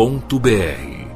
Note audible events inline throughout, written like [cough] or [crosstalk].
Sejam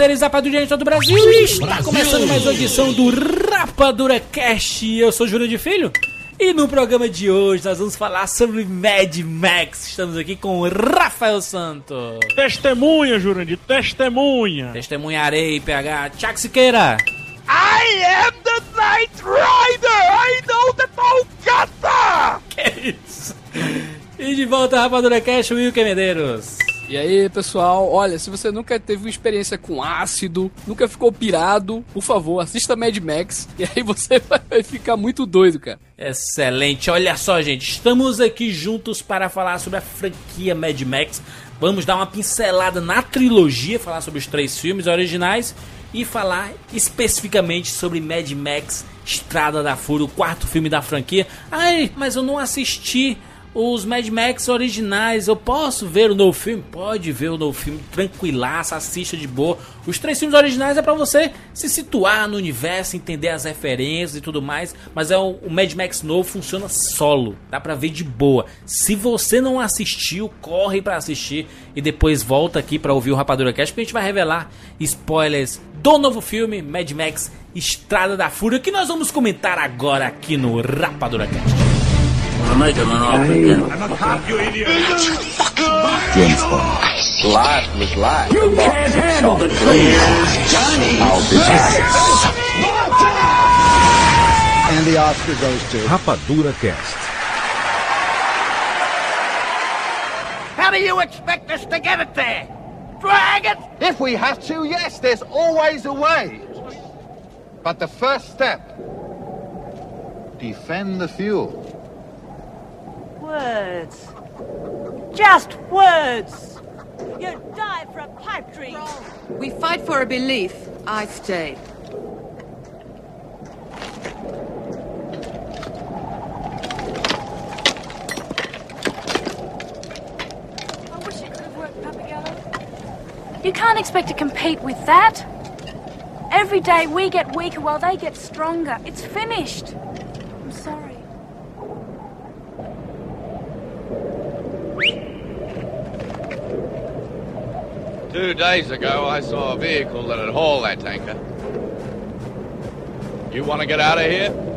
seres rapadurinhos de todo o Brasil. Está Brasil. começando mais uma edição do Rapadura Cast. Eu sou Júlio de Filho. E no programa de hoje nós vamos falar sobre Mad Max. Estamos aqui com o Rafael Santos. Testemunha, Jurandir, testemunha. Testemunharei, PH. Tiago Siqueira. I am the Knight Rider! I know the Golgotha! [laughs] Que isso? E de volta Rapadura Cast, Wilker Medeiros. E aí, pessoal, olha, se você nunca teve uma experiência com ácido, nunca ficou pirado, por favor, assista Mad Max, [laughs] e aí você vai ficar muito doido, cara. Excelente. Olha só, gente, estamos aqui juntos para falar sobre a franquia Mad Max. Vamos dar uma pincelada na trilogia, falar sobre os três filmes originais e falar especificamente sobre Mad Max Estrada da Fúria, o quarto filme da franquia. Ai, mas eu não assisti os Mad Max originais. Eu posso ver o novo filme? Pode ver o novo filme, tranquilaça, assista de boa. Os três filmes originais é pra você se situar no universo, entender as referências e tudo mais. Mas é o, Mad Max novo funciona solo, dá pra ver de boa. Se você não assistiu, corre pra assistir e depois volta aqui pra ouvir o Rapadura Cast, porque a gente vai revelar spoilers do novo filme Mad Max Estrada da Fúria, que nós vamos comentar agora aqui no Rapadura Cast. I made him an offer again. I'm a cop, you idiot. James Bond. Life was life. You can't handle the truth. Johnny. I'll be back. And the Oscar goes to Rapadura Cast. How do you expect us to get it there? Drag it? If we have to, yes, there's always a way. But the first step defend the fuel. Words. Just words. You die for a pipe dream. We fight for a belief. I stay. I wish it could have worked, Papagallo. You can't expect to compete with that. Every day we get weaker while they get stronger. It's finished. I'm sorry. Two days ago, I saw a vehicle that had hauled that tanker. You want to get out of here?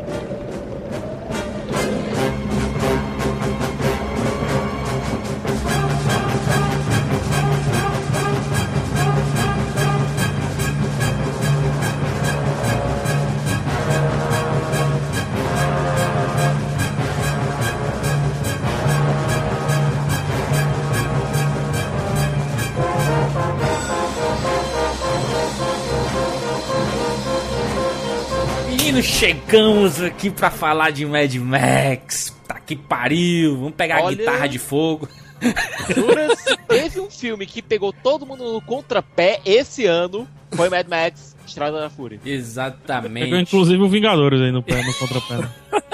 Chegamos aqui pra falar de Mad Max. Tá que pariu. Vamos pegar a Olha- guitarra de fogo. Jura, se [laughs] teve um filme que pegou todo mundo no contrapé esse ano, foi Mad Max Estrada da Fúria. Exatamente. Pegou inclusive o Vingadores aí no pé, no contrapé. né? [laughs]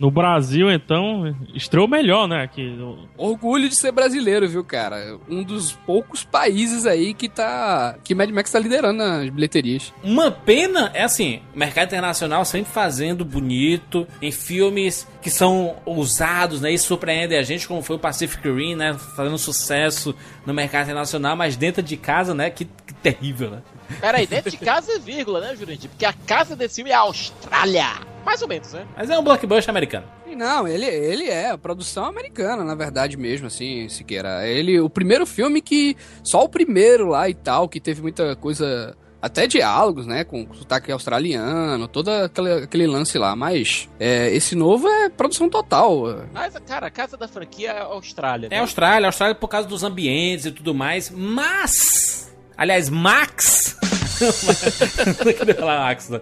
No Brasil, então, estreou melhor, né? Aqui. Orgulho de ser brasileiro, viu, cara? Um dos poucos países aí que tá. que Mad Max tá liderando nas bilheterias. Uma pena é assim, o mercado internacional sempre fazendo bonito em filmes que são ousados, né? E surpreendem a gente, como foi o Pacific Rim, né? Fazendo sucesso no mercado internacional, mas dentro de casa, né? Que, que terrível, né? Peraí, dentro de casa é vírgula, né, Jurandir? Porque a casa desse filme é a Austrália. Mais ou menos, né? Mas é um blockbuster americano. Não, ele, ele é a produção americana, na verdade mesmo, assim, Siqueira. Ele, o primeiro filme que. Só o primeiro lá e tal, que teve muita coisa. Até diálogos, né? Com sotaque australiano, todo aquele, aquele lance lá. Mas é, esse novo é produção total. Mas, cara, a casa da franquia é Austrália. É Austrália, Austrália por causa dos ambientes e tudo mais, mas. Aliás, Max. Não queria falar Max, não.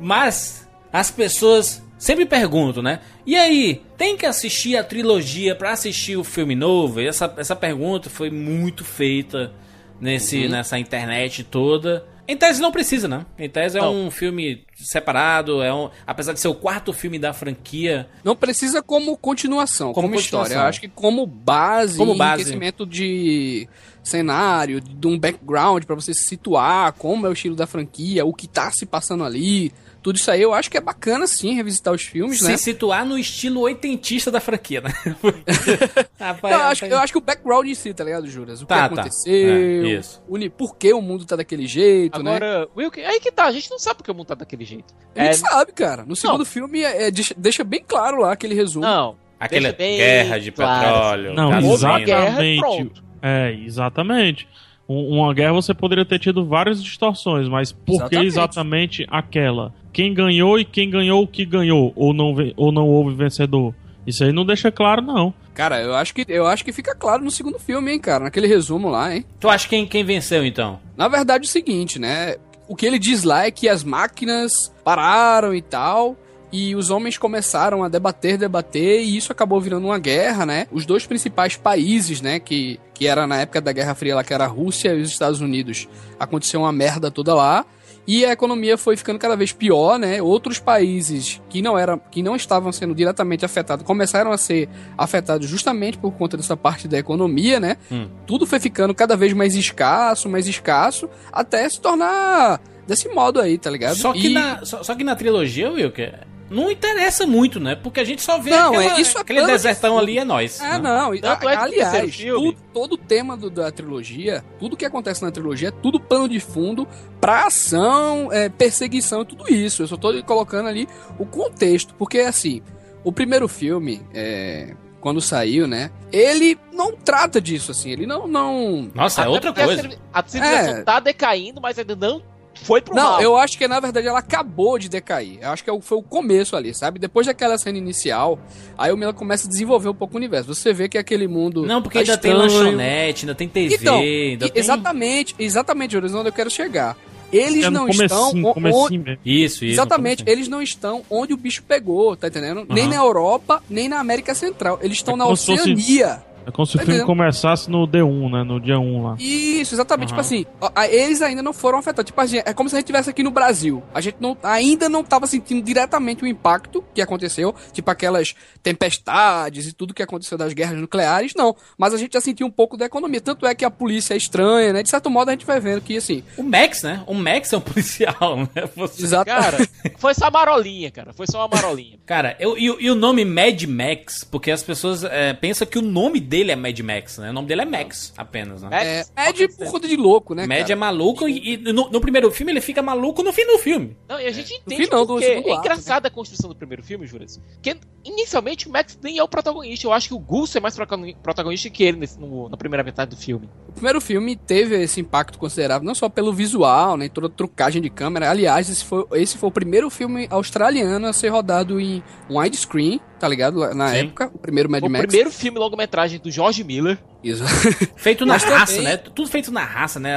Mas as pessoas sempre perguntam, né? E aí, tem que assistir a trilogia pra assistir o filme novo? E essa, essa pergunta foi muito feita nesse, nessa internet toda. Em tese não precisa, né? Em tese é Não. um filme separado, é um, apesar de ser o quarto filme da franquia. Não precisa como continuação, Como como, história. continuação. Eu acho que como base, Como base. enriquecimento de cenário, de um background pra você se situar, como é o estilo da franquia, o que tá se passando ali, tudo isso aí eu acho que é bacana sim revisitar os filmes, Se né? situar no estilo oitentista da franquia, né? [laughs] Rapaz, Não, eu, acho, eu acho que o background em si, tá ligado, Juras? O Tá, que tá. aconteceu, É, isso. o por que o mundo tá daquele jeito, né? Agora, aí que tá, a gente não sabe porque o mundo tá daquele jeito. A gente É, sabe, cara. No segundo filme é, é, deixa, bem claro lá aquele resumo. Não. Aquela guerra de claro. petróleo. Não, gasolina. exatamente. É, exatamente. Um- Uma guerra você poderia ter tido várias distorções, mas por que Exatamente. exatamente aquela? Quem ganhou e quem ganhou o que ganhou? Ou não, ou não houve vencedor? Isso aí não deixa claro, não. Cara, eu acho que eu acho que fica claro no segundo filme, hein, cara, naquele resumo lá, hein. Tu acha quem, quem venceu então? Na verdade é o seguinte, né? O que ele diz lá é que as máquinas pararam e tal. E os homens começaram a debater, debater, e isso acabou virando uma guerra, né? Os dois principais países, né, que, que era na época da Guerra Fria lá, que era a Rússia e os Estados Unidos, aconteceu uma merda toda lá. E a economia foi ficando cada vez pior, né? Outros países que não eram, que não estavam sendo diretamente afetados, começaram a ser afetados justamente por conta dessa parte da economia, né? Hum. Tudo foi ficando cada vez mais escasso, mais escasso, até se tornar desse modo aí, tá ligado? Só que, E- na, só, só que na trilogia, Wilker, não interessa muito, né? Porque a gente só vê Não, aquela- é- isso é aquele de desertão fundo. ali é nós. Ah, né? não. Tanto é que no aliás, tudo- todo o tema do- da trilogia, tudo que acontece na trilogia é tudo plano de fundo pra ação, é, perseguição e tudo isso. Eu só tô colocando ali o contexto, porque assim, o primeiro filme, é, quando saiu, né, ele não trata disso, assim, ele não... não... Nossa, é outra a coisa. A civilização É. tá decaindo, mas ainda não foi pro Não, mal. eu acho que na verdade ela acabou de decair. Eu acho que é foi o começo ali, sabe? Depois daquela cena inicial, aí o Mila começa a desenvolver um pouco o universo. Você vê que aquele mundo. Não, porque tá ainda tem estranho. lanchonete, ainda tem TV, Então, ainda e- tem... exatamente, exatamente, Joris, onde eu quero chegar. Eles É não comecinho, estão. onde-. Isso, isso. Exatamente, eles não estão onde o bicho pegou, tá entendendo? Nem Aham. na Europa, nem na América Central. Eles estão É na se fosse- Oceania. É como se o Tá filme começasse no D1, né? No dia 1 lá. Isso, exatamente. Aham. Tipo assim, eles ainda não foram afetados. Tipo assim, é como se a gente estivesse aqui no Brasil. A gente não, ainda não tava sentindo diretamente o impacto que aconteceu. Tipo aquelas tempestades e tudo que aconteceu das guerras nucleares, não. Mas a gente já sentiu um pouco da economia. Tanto é que a polícia é estranha, né? De certo modo a gente vai vendo que, assim... O Max, né? O Max é um [laughs] policial, né? Você... Exato. Cara, foi só uma marolinha, cara. Foi só uma marolinha. Cara, eu, e, o- e o nome Mad Max, porque as pessoas é, pensam que o nome dele é Mad Max, né? O nome dele é Max, apenas, né? É, é de por conta de louco, né, Mad cara? é maluco e, e no, no primeiro filme ele fica maluco no fim do filme. Não, e a gente entende final porque é ato, engraçada a construção do primeiro filme, Juras. Porque inicialmente o Max nem é o protagonista. Eu acho que o Gus é mais protagoni- protagonista que ele nesse- no- na primeira metade do filme. O primeiro filme teve esse impacto considerável, não só pelo visual, né, toda a trucagem de câmera. Aliás, esse foi, esse foi o primeiro filme australiano a ser rodado em widescreen, tá ligado? Na Sim. época, o primeiro Mad o Max. primeiro filme longa-metragem do George Miller. Isso. [laughs] Feito na Mas raça, também- né? Tudo feito na raça, né?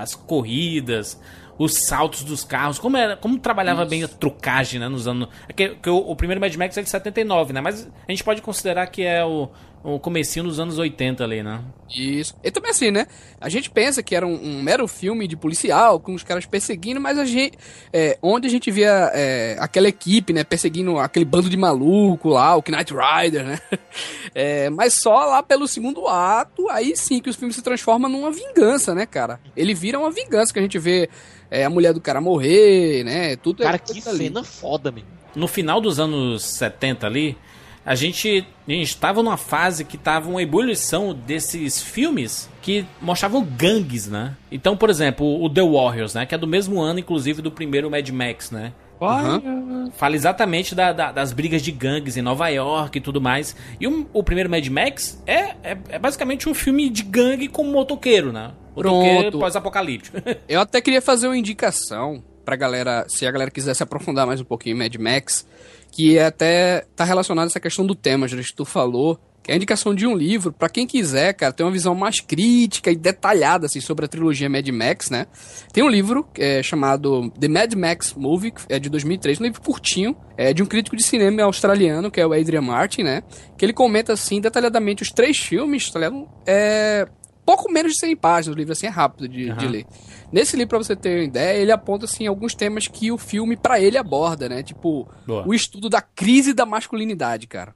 As corridas, os saltos dos carros, como era, como trabalhava bem a trucagem, né? Nos anos. é que, que o, o primeiro Mad Max é de 79, né? Mas a gente pode considerar que é o, o comecinho dos anos 80 ali, né? Isso. E também assim, né? A gente pensa que era um, um mero filme de policial, com os caras perseguindo, mas a gente. é, onde a gente via é, aquela equipe, né? Perseguindo aquele bando de maluco lá, o Knight Rider, né? [laughs] É, mas só lá pelo segundo ato, aí sim que os filmes se transformam numa vingança, né, cara? Ele vira uma vingança que a gente vê é, a mulher do cara morrer, né? Tudo Cara, é que tudo ali. cena foda, meu. no final dos anos 70 ali, a gente estava numa fase que tava uma ebulição desses filmes que mostravam gangues, né? Então, por exemplo, o The Warriors, né, que é do mesmo ano inclusive do primeiro Mad Max, né? Aham. Fala exatamente da- da- das brigas de gangues em Nova York e tudo mais. E o, o primeiro Mad Max é, é, é basicamente um filme de gangue com motoqueiro, né? Motoqueiro pós-apocalíptico. [laughs] Eu até queria fazer uma indicação pra galera, se a galera quiser se aprofundar mais um pouquinho em Mad Max, que é até tá relacionado a essa questão do tema, já que tu falou, que é a indicação de um livro pra quem quiser, cara, ter uma visão mais crítica e detalhada assim sobre a trilogia Mad Max, né? Tem um livro é, chamado The Mad Max Movie, é de 2003, um livro curtinho, é de um crítico de cinema australiano, que é o Adrian Martin, né? Que ele comenta assim detalhadamente os três filmes, tá ligado? É pouco menos de 100 páginas, o livro assim é rápido de, de Aham. ler. Nesse livro, pra você ter uma ideia, ele aponta assim alguns temas que o filme pra ele aborda, né? Tipo, Boa. o estudo da crise da masculinidade, cara.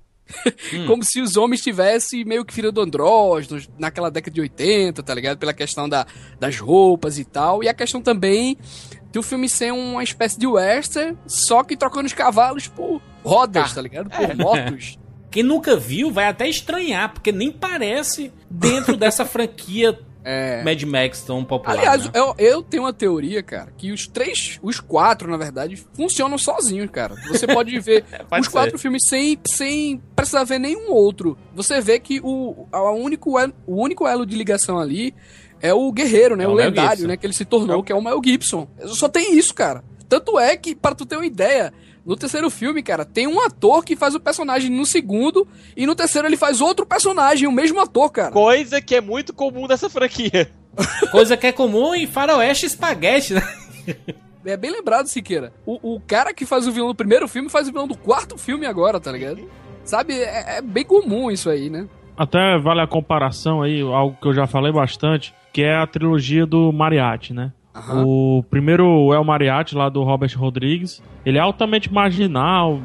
Hum. [laughs] Como se os homens tivessem meio que virando andrógenos naquela década de 80, tá ligado? Pela questão da, das roupas e tal. E a questão também de o filme ser uma espécie de western, só que trocando os cavalos por rodas, tá ligado? Por É. motos. [laughs] Quem nunca viu vai até estranhar, porque nem parece dentro dessa [laughs] franquia Mad Max tão popular. É. Aliás, né? eu, eu tenho uma teoria, cara, que os três, os quatro, na verdade, funcionam sozinhos, cara. Você pode ver [laughs] Pode os quatro ser. filmes sem, sem precisar ver nenhum outro. Você vê que o, a único, elo- o único elo de ligação ali é o guerreiro, né? É o o lendário, Gibson. né? Que ele se tornou, que é o Mel Gibson. Só tem isso, cara. Tanto é que, para tu ter uma ideia, no terceiro filme, cara, tem um ator que faz o personagem no segundo, e no terceiro ele faz outro personagem, o mesmo ator, cara. Coisa que é muito comum dessa franquia. [laughs] Coisa que é comum em faroeste e espaguete, né? [laughs] É bem lembrado, Siqueira. O, o cara que faz o vilão do primeiro filme faz o vilão do quarto filme agora, tá ligado? Sabe, é, é bem comum isso aí, né? Até vale a comparação aí, algo que eu já falei bastante, que é a trilogia do Mariachi, né? Aham. O primeiro é o Mariachi, lá do Robert Rodrigues. Ele é altamente marginal,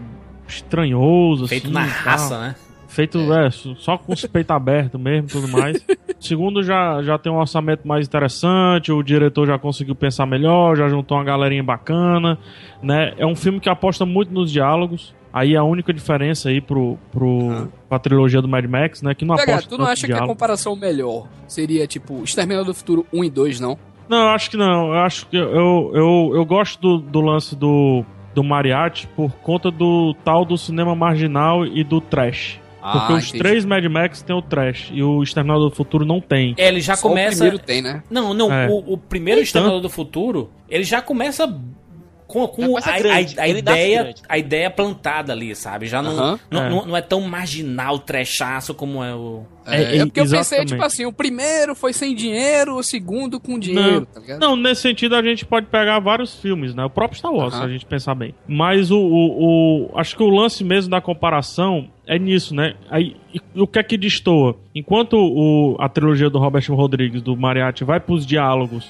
estranhoso, Feito assim, na tal. raça, né? Feito, é, só com os peitos abertos mesmo e tudo mais. O [laughs] segundo já, já tem um orçamento mais interessante, o diretor já conseguiu pensar melhor, já juntou uma galerinha bacana, né? É um filme que aposta muito nos diálogos. Aí a única diferença aí pro, pro, pra trilogia do Mad Max, né? Que não PH, aposta tu não acha que a diálogo. comparação melhor seria, tipo, Exterminador do Futuro 1 e 2, não? Não, eu acho que não. Eu acho que eu, eu, eu gosto do, do lance do, do Mariachi por conta do tal do cinema marginal e do trash. Ah, Porque os entendi. três Mad Max tem o trash e o Exterminador do Futuro não tem. É, ele já Só começa. o primeiro tem, né? Não, não, É. o, o primeiro Exterminador do Futuro, ele já começa com, com começa a, a- grande, a ele nasce ideia, grande. a ideia plantada ali, sabe? Já não, não, É. não, não é tão marginal, trechaço como é o. É, É, é porque eu pensei, exatamente. tipo assim, o primeiro foi sem dinheiro, o segundo com dinheiro, tá ligado? Não, nesse sentido a gente pode pegar vários filmes, né? O próprio Star Wars, se a gente pensar bem. Mas o, o, o- Acho que o lance mesmo da comparação é nisso, né? Aí, e o que é que destoa? Enquanto o, a trilogia do Robert Rodrigues, do Mariachi, vai pros diálogos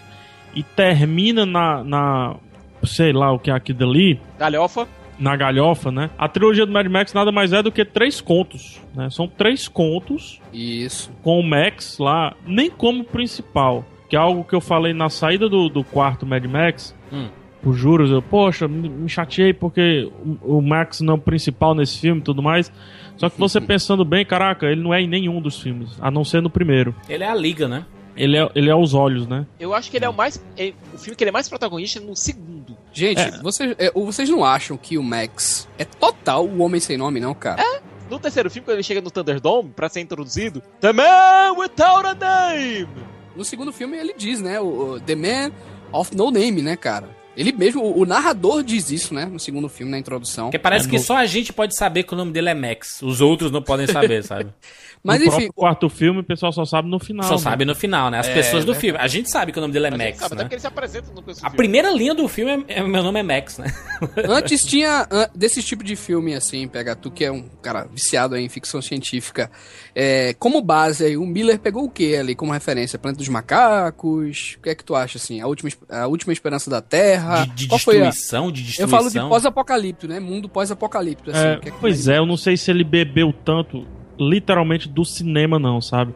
e termina na. na sei lá o que é aquilo ali, Galhofa. na galhofa, né? A trilogia do Mad Max nada mais é do que três contos, né? São três contos Isso. com o Max lá, nem como principal. Que é algo que eu falei na saída do, do quarto Mad Max. Hum. Por juros, eu, poxa, me, chateei porque o, o Max não é o principal nesse filme e tudo mais. Só que você [laughs] pensando bem, caraca, ele não é em nenhum dos filmes, a não ser no primeiro. Ele é a liga, né? Ele é, ele é os olhos, né? Eu acho que ele é o mais. é- o filme que ele é mais protagonista é no segundo. Gente, É. vocês, é, vocês não acham que o Max é total o Homem Sem Nome, não, cara? No terceiro filme, quando ele chega no Thunderdome pra ser introduzido, The Man Without a Name! No segundo filme ele diz, né? O, o The Man of No Name, né, cara? Ele mesmo, o, o narrador diz isso, né? No segundo filme, na introdução. Porque parece É que no- só a gente pode saber que o nome dele é Max. Os outros não podem saber, sabe? [laughs] Mas no enfim, próprio quarto filme, o pessoal só sabe no final. Só né? sabe no final, né? As É, pessoas do verdade. filme. A gente sabe que o nome dele é A gente Max, sabe, até né? porque ele se apresenta no A filme. primeira linha do filme é, é meu nome é Max, né? [laughs] antes tinha an- desse tipo de filme, assim, pega tu que é um cara viciado aí em ficção científica. É, como base aí, o Miller pegou o que ali como referência? Planeta dos Macacos? O que é que tu acha, assim? A última, a última esperança da Terra? De, de Qual foi a... destruição, de Eu destruição. falo de pós-apocalipto, né? Mundo pós-apocalipto, assim. É, que é que pois é, eu não sei se ele bebeu tanto, literalmente, do cinema, não, sabe?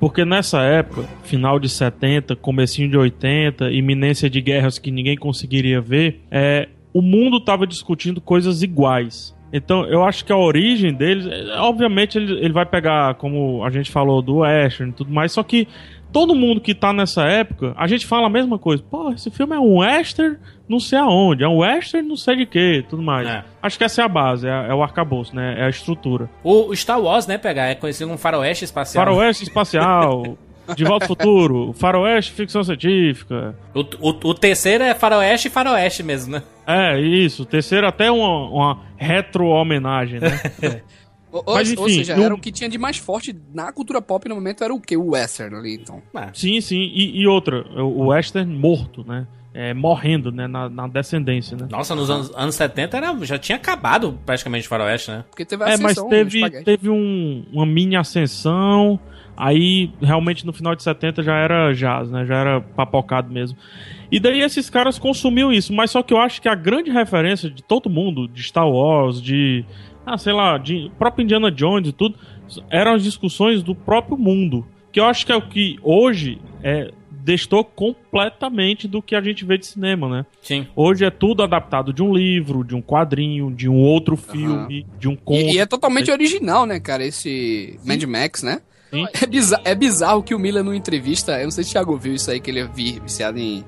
Porque nessa época, final de 70, comecinho de 80, iminência de guerras que ninguém conseguiria ver, é, o mundo tava discutindo coisas iguais. Então, eu acho que a origem deles, é, obviamente, ele, ele vai pegar, como a gente falou, do Western e tudo mais, só que todo mundo que tá nessa época, a gente fala a mesma coisa. Pô, esse filme é um western não sei aonde, é um western não sei de que, tudo mais. É. Acho que essa é a base, é, é o arcabouço, né? É a estrutura. O, o Star Wars, né, pegar, é conhecido como faroeste espacial. Faroeste espacial, [laughs] De Volta ao Futuro, Faroeste ficção científica. O, o, o terceiro é faroeste e faroeste mesmo, né? É, isso. O terceiro até uma, uma retro-homenagem, né? [laughs] Ou, ou- Mas, ou enfim, seja, no- era o que tinha de mais forte na cultura pop no momento era o que? O western ali, então. Sim, sim. E, e outra, o western morto, né? É, morrendo, né? Na, na descendência, né? Nossa, nos anos, anos 70 era, já tinha acabado praticamente o faroeste, né? Porque teve É, mas teve, teve um, uma mini ascensão. Aí, realmente, no final de 70 já era jazz, né? Já era papocado mesmo. E daí esses caras consumiam isso. Mas só que eu acho que a grande referência de todo mundo, de Star Wars, de. Ah, sei lá, de próprio Indiana Jones e tudo, eram as discussões do próprio mundo. Que eu acho que é o que hoje é, destou completamente do que a gente vê de cinema, né? Sim. Hoje é tudo adaptado de um livro, de um quadrinho, de um outro filme, de um conto. E, e é totalmente original, né, cara, esse Mad Max, né? É, bizar- é bizarro que o Miller, numa entrevista, eu não sei se o Thiago viu isso aí, que ele é vi- viciado em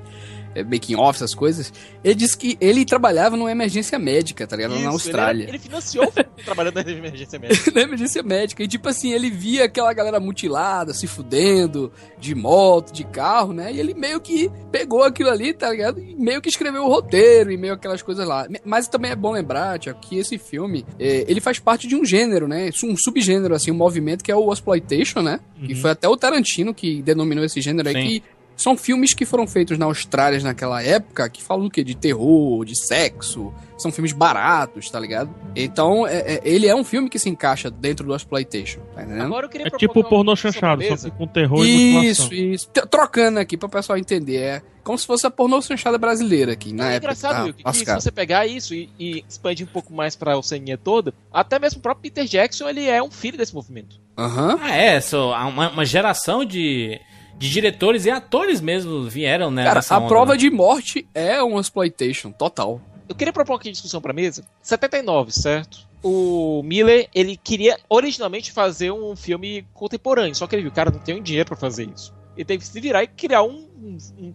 making off, essas coisas. Ele disse que ele trabalhava numa emergência médica, tá ligado? Isso, na Austrália. Ele, ele financiou o filme [laughs] trabalhando na emergência médica. [laughs] na emergência médica. E tipo assim, ele via aquela galera mutilada, se fudendo, de moto, de carro, né? E ele meio que pegou aquilo ali, tá ligado? E meio que escreveu o roteiro e meio aquelas coisas lá. Mas também é bom lembrar, Tiago, que esse filme, é, ele faz parte de um gênero, né? Um subgênero, assim, um movimento que é o exploitation, né? Que foi até o Tarantino que denominou esse gênero aí, Sim. que são filmes que foram feitos na Austrália naquela época, que falam do quê? De terror, de sexo. São filmes baratos, tá ligado? Então, é- é- ele é um filme que se encaixa dentro do exploitation, tá entendendo? Agora eu queria É tipo pornô chanchado, pra só que com terror e mutilação. Isso, isso. Trocando aqui pro pessoal entender. É como se fosse a pornô chanchada brasileira aqui, na é época. que engraçado, tava Wilk, que se você pegar isso e, e expandir um pouco mais pra oceania toda, até mesmo o próprio Peter Jackson, ele é um filho desse movimento. Aham. Ah, é, só, há uma, uma geração de, de diretores e atores mesmo vieram, né? Cara, a onda, prova né? de morte é um exploitation total. Eu queria propor aqui discussão pra mesa. 79, certo? O Miller, ele queria originalmente fazer um filme contemporâneo, só que ele viu, cara, não tem dinheiro pra fazer isso. Ele teve que se virar e criar um, um, um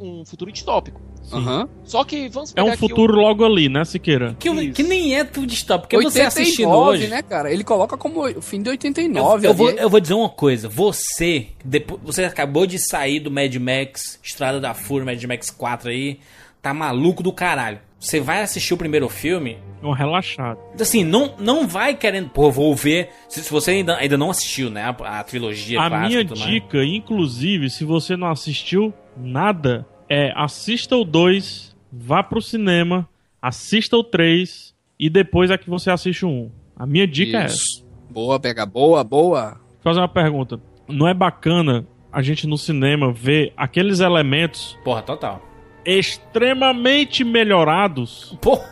um um futuro distópico. Aham. Só que vamos É pegar um aqui futuro logo ali, né, Siqueira? Que, que nem é tudo distópico, porque você 89, assistindo hoje... né, cara? Ele coloca como o fim de Eu, 89. eu vou, ali. eu vou dizer uma coisa. Você, depois, você acabou de sair do Mad Max, Estrada da Fúria, Mad Max 4 aí, tá maluco do caralho. Você vai assistir o primeiro filme, É um relaxado. assim, não, não vai querendo, pô, vou ver. Se, se você ainda, ainda não assistiu, né, a, a trilogia A clássica minha tudo mais. dica, inclusive, se você não assistiu nada, é assista o 2, vá pro cinema, assista o 3 e depois é que você assiste o 1. A minha dica é essa. Isso. Boa, pega boa, boa. Vou fazer uma pergunta. Não é bacana a gente no cinema ver aqueles elementos Porra, total. extremamente melhorados Porra,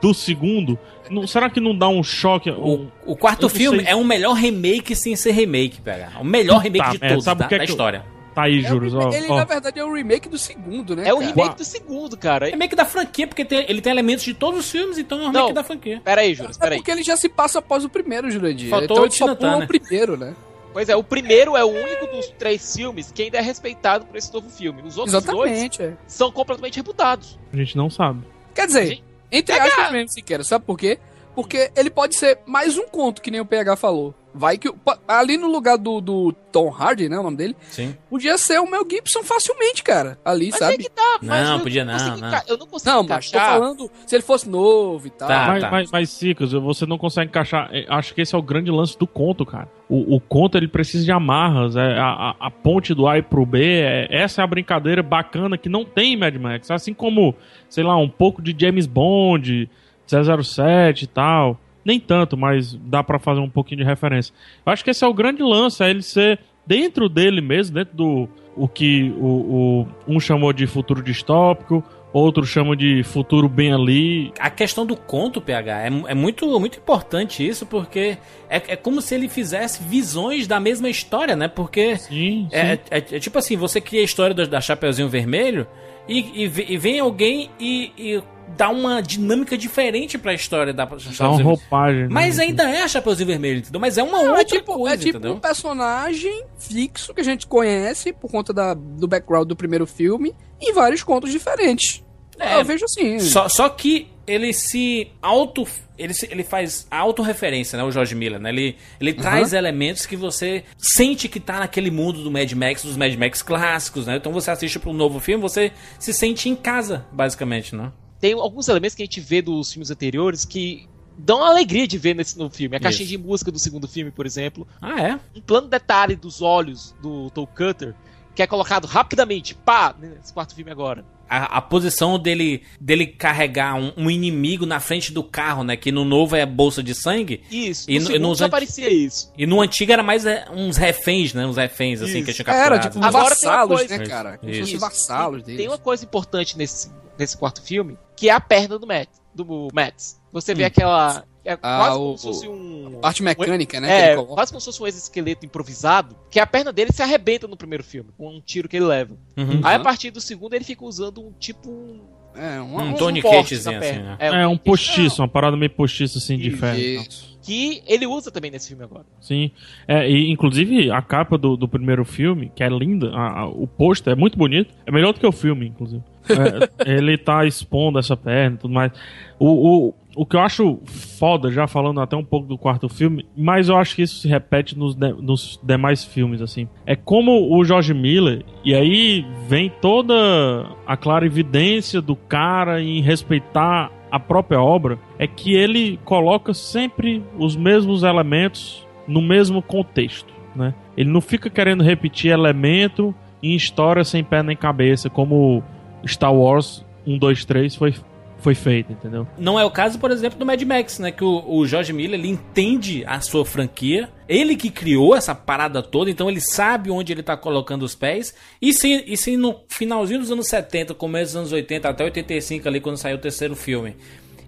do segundo? Não- será que não dá um choque? o, Um, o quarto eu filme sei. é o melhor remake sem ser remake, pega. O melhor remake Tá, de é, todos sabe da, o que é da que eu- história. Tá aí, É o juros. remake- ó, ele, ó. na verdade, é o remake do segundo, né? É o cara? remake do segundo, cara. É remake da franquia, porque tem- ele tem elementos de todos os filmes, então é um remake Não. da franquia. Pera aí, Júlio, É pera aí. porque ele já se passa após o primeiro, Jurandir. Faltou então o ele só Tina pula Turner. o primeiro, né? Pois é, o primeiro é o único dos três filmes que ainda é respeitado por esse novo filme. Os outros dois Exatamente, é. são completamente reputados. A gente não sabe. Quer dizer, Gente, entre aspas mesmo, se quer, sabe por quê? Porque ele pode ser mais um conto, que nem o PH falou. Vai que. Ali no lugar do, do Tom Hardy, né? O nome dele, Sim. podia ser o Mel Gibson facilmente, cara. Ali, Mas sabe? é que tá, mas Não, eu podia não, não. enca- Eu não consigo Não, mas tô encaixar. falando se ele fosse novo e tal. Tá. mas, mas, mas, Cicas, você não consegue encaixar. é, Acho que esse é o grande lance do conto, cara. O, o conto ele precisa de amarras. É, a, a- ponte do A pro B. é- essa é a brincadeira bacana que não tem em Mad Max. Assim como, sei lá, um pouco de James Bond, 007 e tal. Nem tanto, mas dá pra fazer um pouquinho de referência. Eu acho que esse é o grande lance, é ele ser dentro dele mesmo, dentro do o que o, o- um chamou de futuro distópico, outros chamam de futuro bem ali. A questão do conto, PH, é, é muito, muito importante isso, porque é, é como se ele fizesse visões da mesma história, né? Porque sim, é, sim. é, é tipo assim, você cria a história da, da Chapeuzinho Vermelho e, e, e vem alguém e, e dá uma dinâmica diferente pra história da Dá uma Chapeuzinho roupagem. né? Mas ainda é a Chapeuzinho Vermelho, entendeu? Mas é uma Não, outra é tipo, coisa, é tipo entendeu? um personagem fixo que a gente conhece por conta da, do background do primeiro filme em vários contos diferentes. É, eu vejo assim. Só, só que ele se auto. Ele, se- ele faz autorreferência, né? O George Miller, né? Ele, ele traz elementos que você sente que tá naquele mundo do Mad Max, dos Mad Max clássicos, né? Então você assiste para um novo filme, você se sente em casa, basicamente, né? Tem alguns elementos que a gente vê dos filmes anteriores que dão alegria de ver nesse novo filme. A caixinha Isso. de música do segundo filme, por exemplo. Ah, é? Um plano detalhe dos olhos do Toe Cutter, que é colocado rapidamente, pá, nesse quarto filme agora. A, a posição dele, dele carregar um, um inimigo na frente do carro, né? Que no novo é bolsa de sangue. Isso, E no no- já anti- aparecia isso. E no antigo era mais é, uns reféns, né? Uns reféns, assim, que Isso. tinha Era, capturado. tipo, Agora tem uma vassalos, coisa- né, cara? Isso. fossem vassalos deles. Tem uma coisa importante nesse, nesse quarto filme, que é a perna do Matt, do Matt. Você vê Hum. aquela. É Ah, quase o- como se fosse um. Parte mecânica, né? que É, quase como se fosse um exoesqueleto improvisado, que a perna dele se arrebenta no primeiro filme, com um tiro que ele leva. Uhum. Aí a partir do segundo ele fica usando um tipo. Um, É, um, Um um toniquetezinho assim, né? É um toniquete. postiço, uma parada meio postiço assim de ferro. e. Isso. Que ele usa também nesse filme agora. Sim. É, e inclusive a capa do, do primeiro filme, que é linda, a- a- o pôster é muito bonito. É melhor do que o filme, inclusive. [laughs] É, ele tá expondo essa perna e tudo mais. O, o, o que eu acho foda, já falando até um pouco do quarto filme, mas eu acho que isso se repete nos, de- nos demais filmes, assim. É como o George Miller, e aí vem toda a clara evidência do cara em respeitar a própria obra, é que ele coloca sempre os mesmos elementos no mesmo contexto, né? Ele não fica querendo repetir elemento em história sem pé nem cabeça, como Star Wars 1, 2, 3 foi, foi feito, entendeu? Não é o caso, por exemplo, do Mad Max, né? Que o, o George Miller ele entende a sua franquia, ele que criou essa parada toda, então ele sabe onde ele tá colocando os pés. E se, e se no finalzinho dos anos 70, começo dos anos 80, até 85 ali, quando saiu o terceiro filme,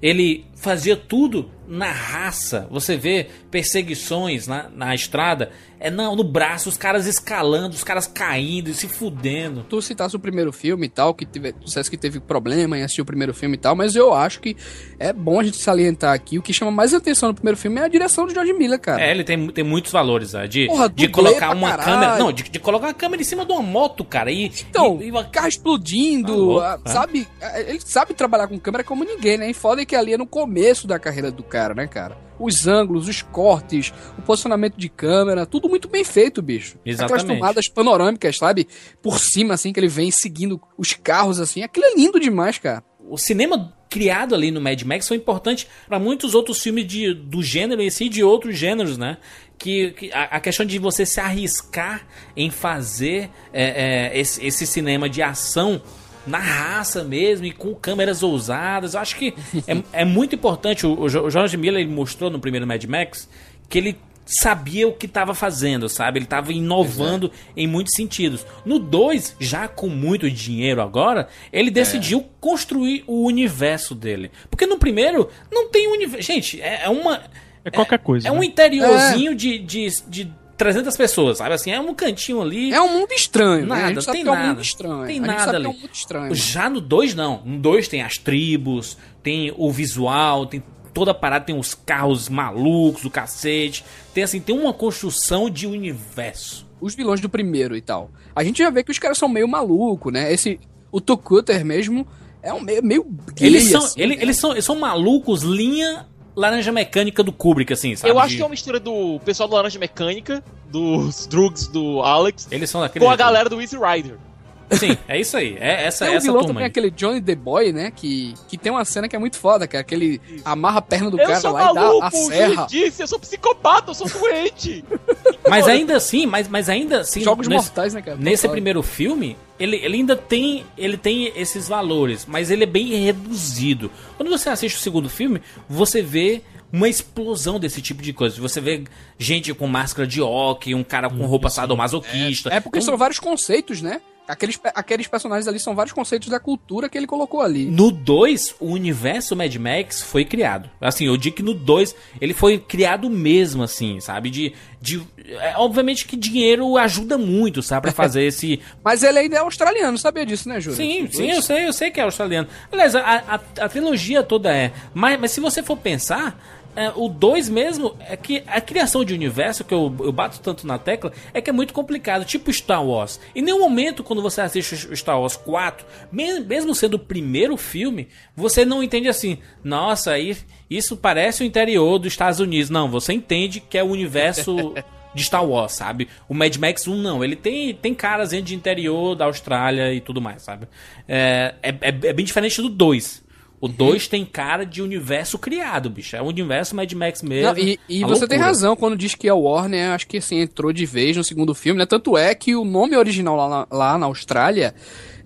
ele fazia tudo na raça. Você vê perseguições na, na estrada, é não, no braço, os caras escalando, os caras caindo e se fudendo. Tu citasse o primeiro filme e tal, que teve, tu dissesse que teve problema em assistir o primeiro filme e tal, mas eu acho que é bom a gente salientar aqui. O que chama mais atenção no primeiro filme é a direção do George Miller, cara. É, ele tem, tem muitos valores, né? de, Porra, de colocar uma caralho. câmera. Não, de, de colocar uma câmera em cima de uma moto, cara. E, Então, e, e uma- carro explodindo, Ah, louco, sabe? Ele sabe trabalhar com câmera como ninguém, né? E foda é que ali é no começo da carreira do cara, né, cara? Os ângulos, os cortes, o posicionamento de câmera, tudo muito bem feito, bicho. Exatamente. Aquelas tomadas panorâmicas, sabe? Por cima, assim, que ele vem seguindo os carros, assim. Aquilo é lindo demais, cara. o cinema criado ali no Mad Max foi importante para muitos outros filmes de, do gênero em si e de outros gêneros, né? Que, que a, a questão de você se arriscar em fazer é, é, esse, esse cinema de ação na raça mesmo e com câmeras ousadas, eu acho que é, é muito importante. O, o George Miller ele mostrou no primeiro Mad Max que ele sabia o que estava fazendo, sabe? Ele estava inovando em muitos sentidos. No 2, já com muito dinheiro agora, ele decidiu construir o universo dele. Porque no primeiro não tem universo. Gente, é, é uma. É qualquer coisa. É um né? interiorzinho de, de, de 300 pessoas, sabe? Assim, é um cantinho ali. É um mundo estranho, né? A Nada, gente sabe tem que é um nada. mundo estranho. Tem nada ali. é um mundo estranho. Já no 2 não. No 2 tem as tribos, tem o visual, tem toda a parada, tem os carros malucos, o cacete. Tem assim, tem uma construção de universo. os vilões do primeiro e tal. A gente já vê que os caras são meio maluco, né? Esse o Tucutter mesmo é um meio, meio gay, Eles são, assim, ele- né? eles são, eles são malucos, linha laranja mecânica do Kubrick, assim, sabe? Eu acho que é uma mistura do pessoal do Laranja Mecânica, dos [laughs] Drugs do Alex, Eles são daquele com a jeito. galera do Easy Rider. Sim, é isso aí. É essa, Tem um essa vilão turma também, aí. aquele Johnny the Boy, né? Que, que tem uma cena que é muito foda, cara. Que ele amarra a perna do eu cara lá maluco, e dá a serra. juiz disse, eu sou psicopata, eu sou doente. [laughs] Mas ainda assim, mas, mas ainda assim. Jogos nesse- mortais, né, cara? Nesse Total. primeiro filme, ele, ele ainda tem ele tem esses valores, mas ele é bem reduzido. Quando você assiste o segundo filme, você vê uma explosão desse tipo de coisa. Você vê gente com máscara de hockey, um cara com roupa sadomasoquista. É porque Então, são vários conceitos, né? Aqueles, aqueles personagens ali são vários conceitos da cultura que ele colocou ali. No 2, o universo Mad Max foi criado. Assim, eu digo que no 2 ele foi criado mesmo, assim, sabe? De. de é, obviamente que dinheiro ajuda muito, sabe? Pra fazer [laughs] esse. Mas ele ainda é australiano, sabia disso, né, Júlio? Sim, sim, eu sei, eu sei que é australiano. Aliás, a, a, a trilogia toda é. Mas, mas se você for pensar. É, o 2 mesmo, é que a criação de universo, que eu, eu bato tanto na tecla, é que é muito complicado, tipo Star Wars. Em nenhum momento, quando você assiste o Star Wars 4, me- mesmo sendo o primeiro filme, você não entende assim, nossa, aí isso parece o interior dos Estados Unidos. Não, você entende que é o universo [laughs] de Star Wars, sabe? O Mad Max 1 não, ele tem, tem caras de interior da Austrália e tudo mais, sabe? É, é, é- é bem diferente do 2. O 2 tem cara de universo criado, bicho. É o universo Mad Max mesmo. Não, e e você tem loucura. razão quando diz que a Warner, acho que assim, entrou de vez no segundo filme, né? Tanto é que o nome original lá na, lá na Austrália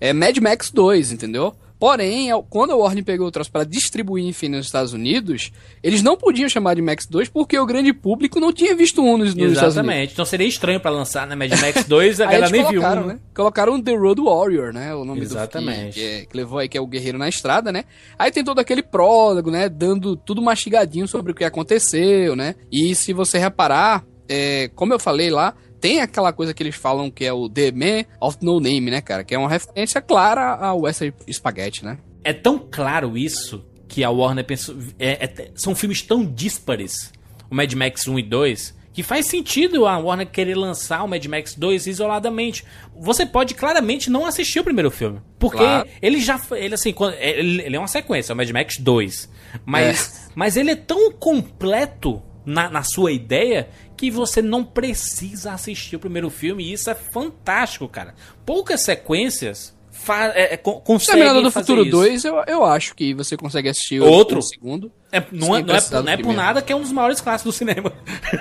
é Mad Max 2, entendeu? Porém, quando a Warner pegou o troço para distribuir, enfim, nos Estados Unidos, eles não podiam chamar de Max 2 porque o grande público não tinha visto um nos, nos Estados Unidos. Exatamente. Então seria estranho pra lançar, né? Mad Max 2, a galera nem viu. colocaram, um, né? Colocaram The Road Warrior, né? O nome Exatamente. do que, que, é- que levou aí, que é o Guerreiro na Estrada, né? Aí tem todo aquele prólogo, né? Dando tudo mastigadinho sobre o que aconteceu, né? E se você reparar, é, como eu falei lá, tem aquela coisa que eles falam que é o The Man of No Name, né, cara? Que é uma referência clara ao Western Spaghetti, né? É tão claro isso que a Warner pensou. é- é- são filmes tão díspares, o Mad Max 1 e 2, que faz sentido a Warner querer lançar o Mad Max 2 isoladamente. Você pode claramente não assistir o primeiro filme. Porque Claro. ele já. Ele, assim, quando- ele, é uma sequência, é o Mad Max 2. Mas, mas ele é tão completo na, na sua ideia que você não precisa assistir o primeiro filme. E isso é fantástico, cara. Poucas sequências. Fa- é, é, con- conseguem Terminador do Futuro isso. 2, eu, eu acho que você consegue assistir o- Outro? o segundo. É, não, é, não, é, não é por nada que é um dos maiores clássicos do cinema.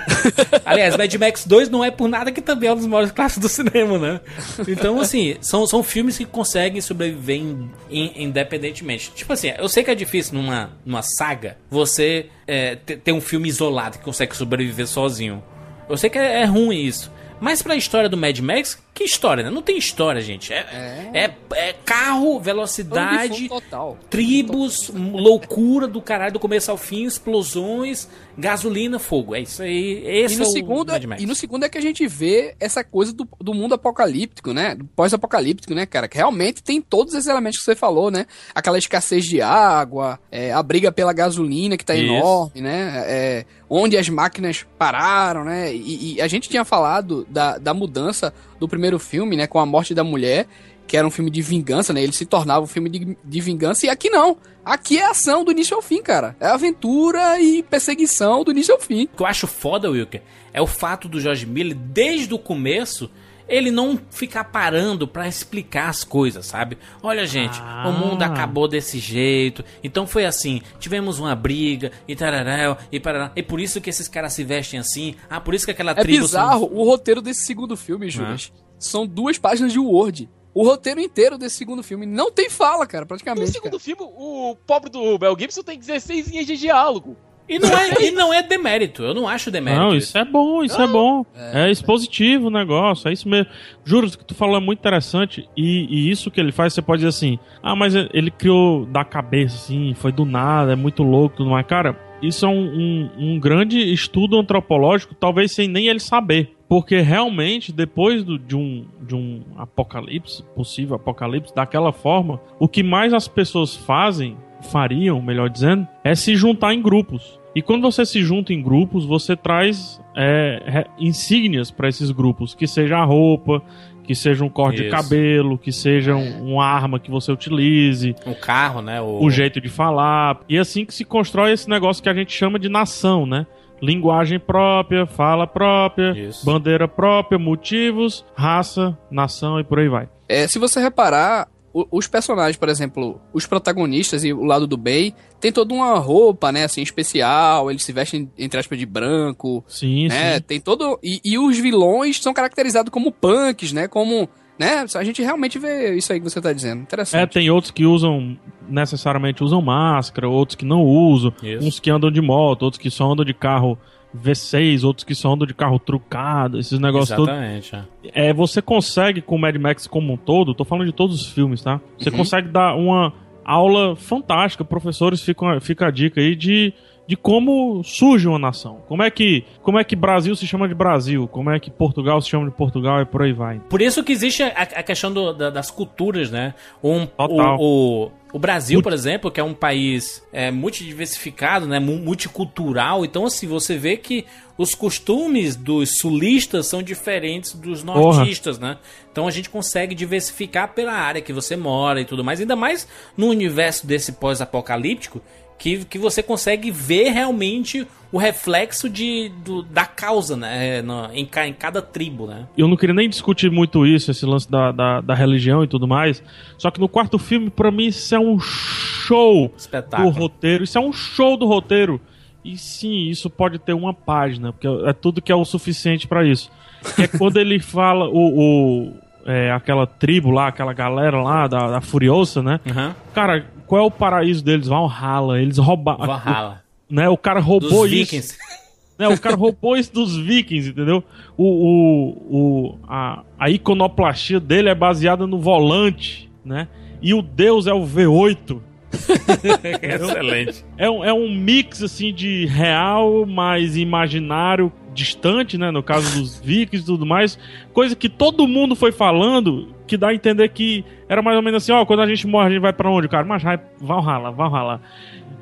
[laughs] Aliás, Mad Max 2 não é por nada que também é um dos maiores clássicos do cinema, né? Então, assim, são, são filmes que conseguem sobreviver in- in- independentemente. Tipo assim, eu sei que é difícil numa, numa saga você é, ter, ter um filme isolado que consegue sobreviver sozinho. Eu sei que é, é ruim isso. Mas pra história do Mad Max, que história, né? Não tem história, gente. É, é. é carro, velocidade, total. tribos, loucura do caralho do começo ao fim, explosões, gasolina, fogo. É isso aí. Esse E no, é o segundo, e no segundo é que a gente vê essa coisa do, do mundo apocalíptico, né? Do pós-apocalíptico, né, cara? Que realmente tem todos esses elementos que você falou, né? Aquela escassez de água, é, a briga pela gasolina que tá Isso. enorme, né? É, onde as máquinas pararam, né? E, e a gente tinha falado da, da mudança do primeiro filme, né? Com a morte da mulher, que era um filme de vingança, né? Ele se tornava um filme de, de vingança, e aqui não. Aqui é ação do início ao fim, cara. É aventura e perseguição do início ao fim. O que eu acho foda, Wilker, é o fato do George Miller, desde o começo, ele não ficar parando pra explicar as coisas, sabe? Olha, gente, Ah. o mundo acabou desse jeito, então foi assim, tivemos uma briga, e tarará, e parará, e por isso que esses caras se vestem assim, ah, por isso que aquela É tribo... são- bizarro o roteiro desse segundo filme, Juras. São duas páginas de Word. O roteiro inteiro desse segundo filme não tem fala, cara, No praticamente. segundo filme, o pobre do Mel Gibson tem 16 linhas de diálogo. E não é, e não é demérito, eu não acho demérito. Não, isso é bom, isso é bom. É, expositivo o negócio, é isso mesmo. Juro, o que tu falou é muito interessante. E, e isso que ele faz, você pode dizer assim: ah, mas ele criou da cabeça, assim, foi do nada, é muito louco tudo mais. Cara, isso é um, um, um grande estudo antropológico, talvez sem nem ele saber. Porque realmente, depois do- de, um, de um apocalipse, possível apocalipse, daquela forma, o que mais as pessoas fazem, fariam, melhor dizendo, é se juntar em grupos. E quando você se junta em grupos, você traz é, insígnias para esses grupos, que seja a roupa, que seja um corte de Isso. cabelo, que seja um- uma arma que você utilize, O carro, né? O, o jeito de falar. E assim que se constrói esse negócio que a gente chama de nação, né? Linguagem própria, fala própria, Isso. bandeira própria, motivos, raça, nação e por aí vai. É, se você reparar, os personagens, por exemplo, os protagonistas e o lado do Bay, tem toda uma roupa, né, assim, especial, eles se vestem, entre aspas, de branco, Sim, né, sim. tem todo... E, e os vilões são caracterizados como punks, né, como... Né, a gente realmente vê isso aí que você tá dizendo. Interessante. É, tem outros que usam, necessariamente usam máscara, outros que não usam, Isso. uns que andam de moto, outros que só andam de carro V6, outros que só andam de carro trucado, esses negócios todos. Exatamente. é. É, você consegue, com o Mad Max como um todo, tô falando de todos os filmes, tá? Você Uhum. consegue dar uma aula fantástica, professores, fica, fica a dica aí de, de como surge uma nação. Como é que como é que Brasil se chama de Brasil, como é que Portugal se chama de Portugal e por aí vai. Por isso que existe a, a questão do- da- das culturas, né? Um, Total. o, o, o Brasil, por exemplo, que é um país é, multidiversificado, né? mu- Multicultural. Então, assim, você vê que os costumes dos sulistas são diferentes dos Porra. nortistas, né? Então a gente consegue diversificar pela área que você mora e tudo mais. Ainda mais no universo desse pós-apocalíptico, que, que você consegue ver realmente o reflexo de, do- da causa, né? No- em, em cada tribo, né? Eu não queria nem discutir muito isso, esse lance da, da, da religião e tudo mais. Só que no quarto filme, pra mim, isso é um show Espetáculo. do roteiro. Isso é um show do roteiro. E sim, isso pode ter uma página, porque é tudo que é o suficiente pra isso. É quando ele [laughs] fala o. o- é, aquela tribo lá, aquela galera lá da, da Furiosa, né? Uhum. Cara, qual é o paraíso deles? Valhalla. Eles roubaram. Valhalla. Né? O cara roubou Dos isso. vikings. [laughs] né? O cara roubou isso dos vikings, entendeu? O, o, o, a, a iconoplastia dele é baseada no volante, né? E o deus é o V8. [laughs] Excelente. É um, é um mix, assim, de real, mais imaginário, distante, né? No caso dos vikings e tudo mais. Coisa que todo mundo foi falando, que dá a entender que era mais ou menos assim, ó, quando a gente morre, a gente vai pra onde, cara? Mas vai, Valhalla, Valhalla.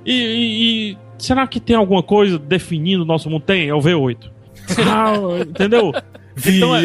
E, e, e será que tem alguma coisa definindo o nosso mundo? Tem, é o V8. Ah, [laughs] entendeu? Então é-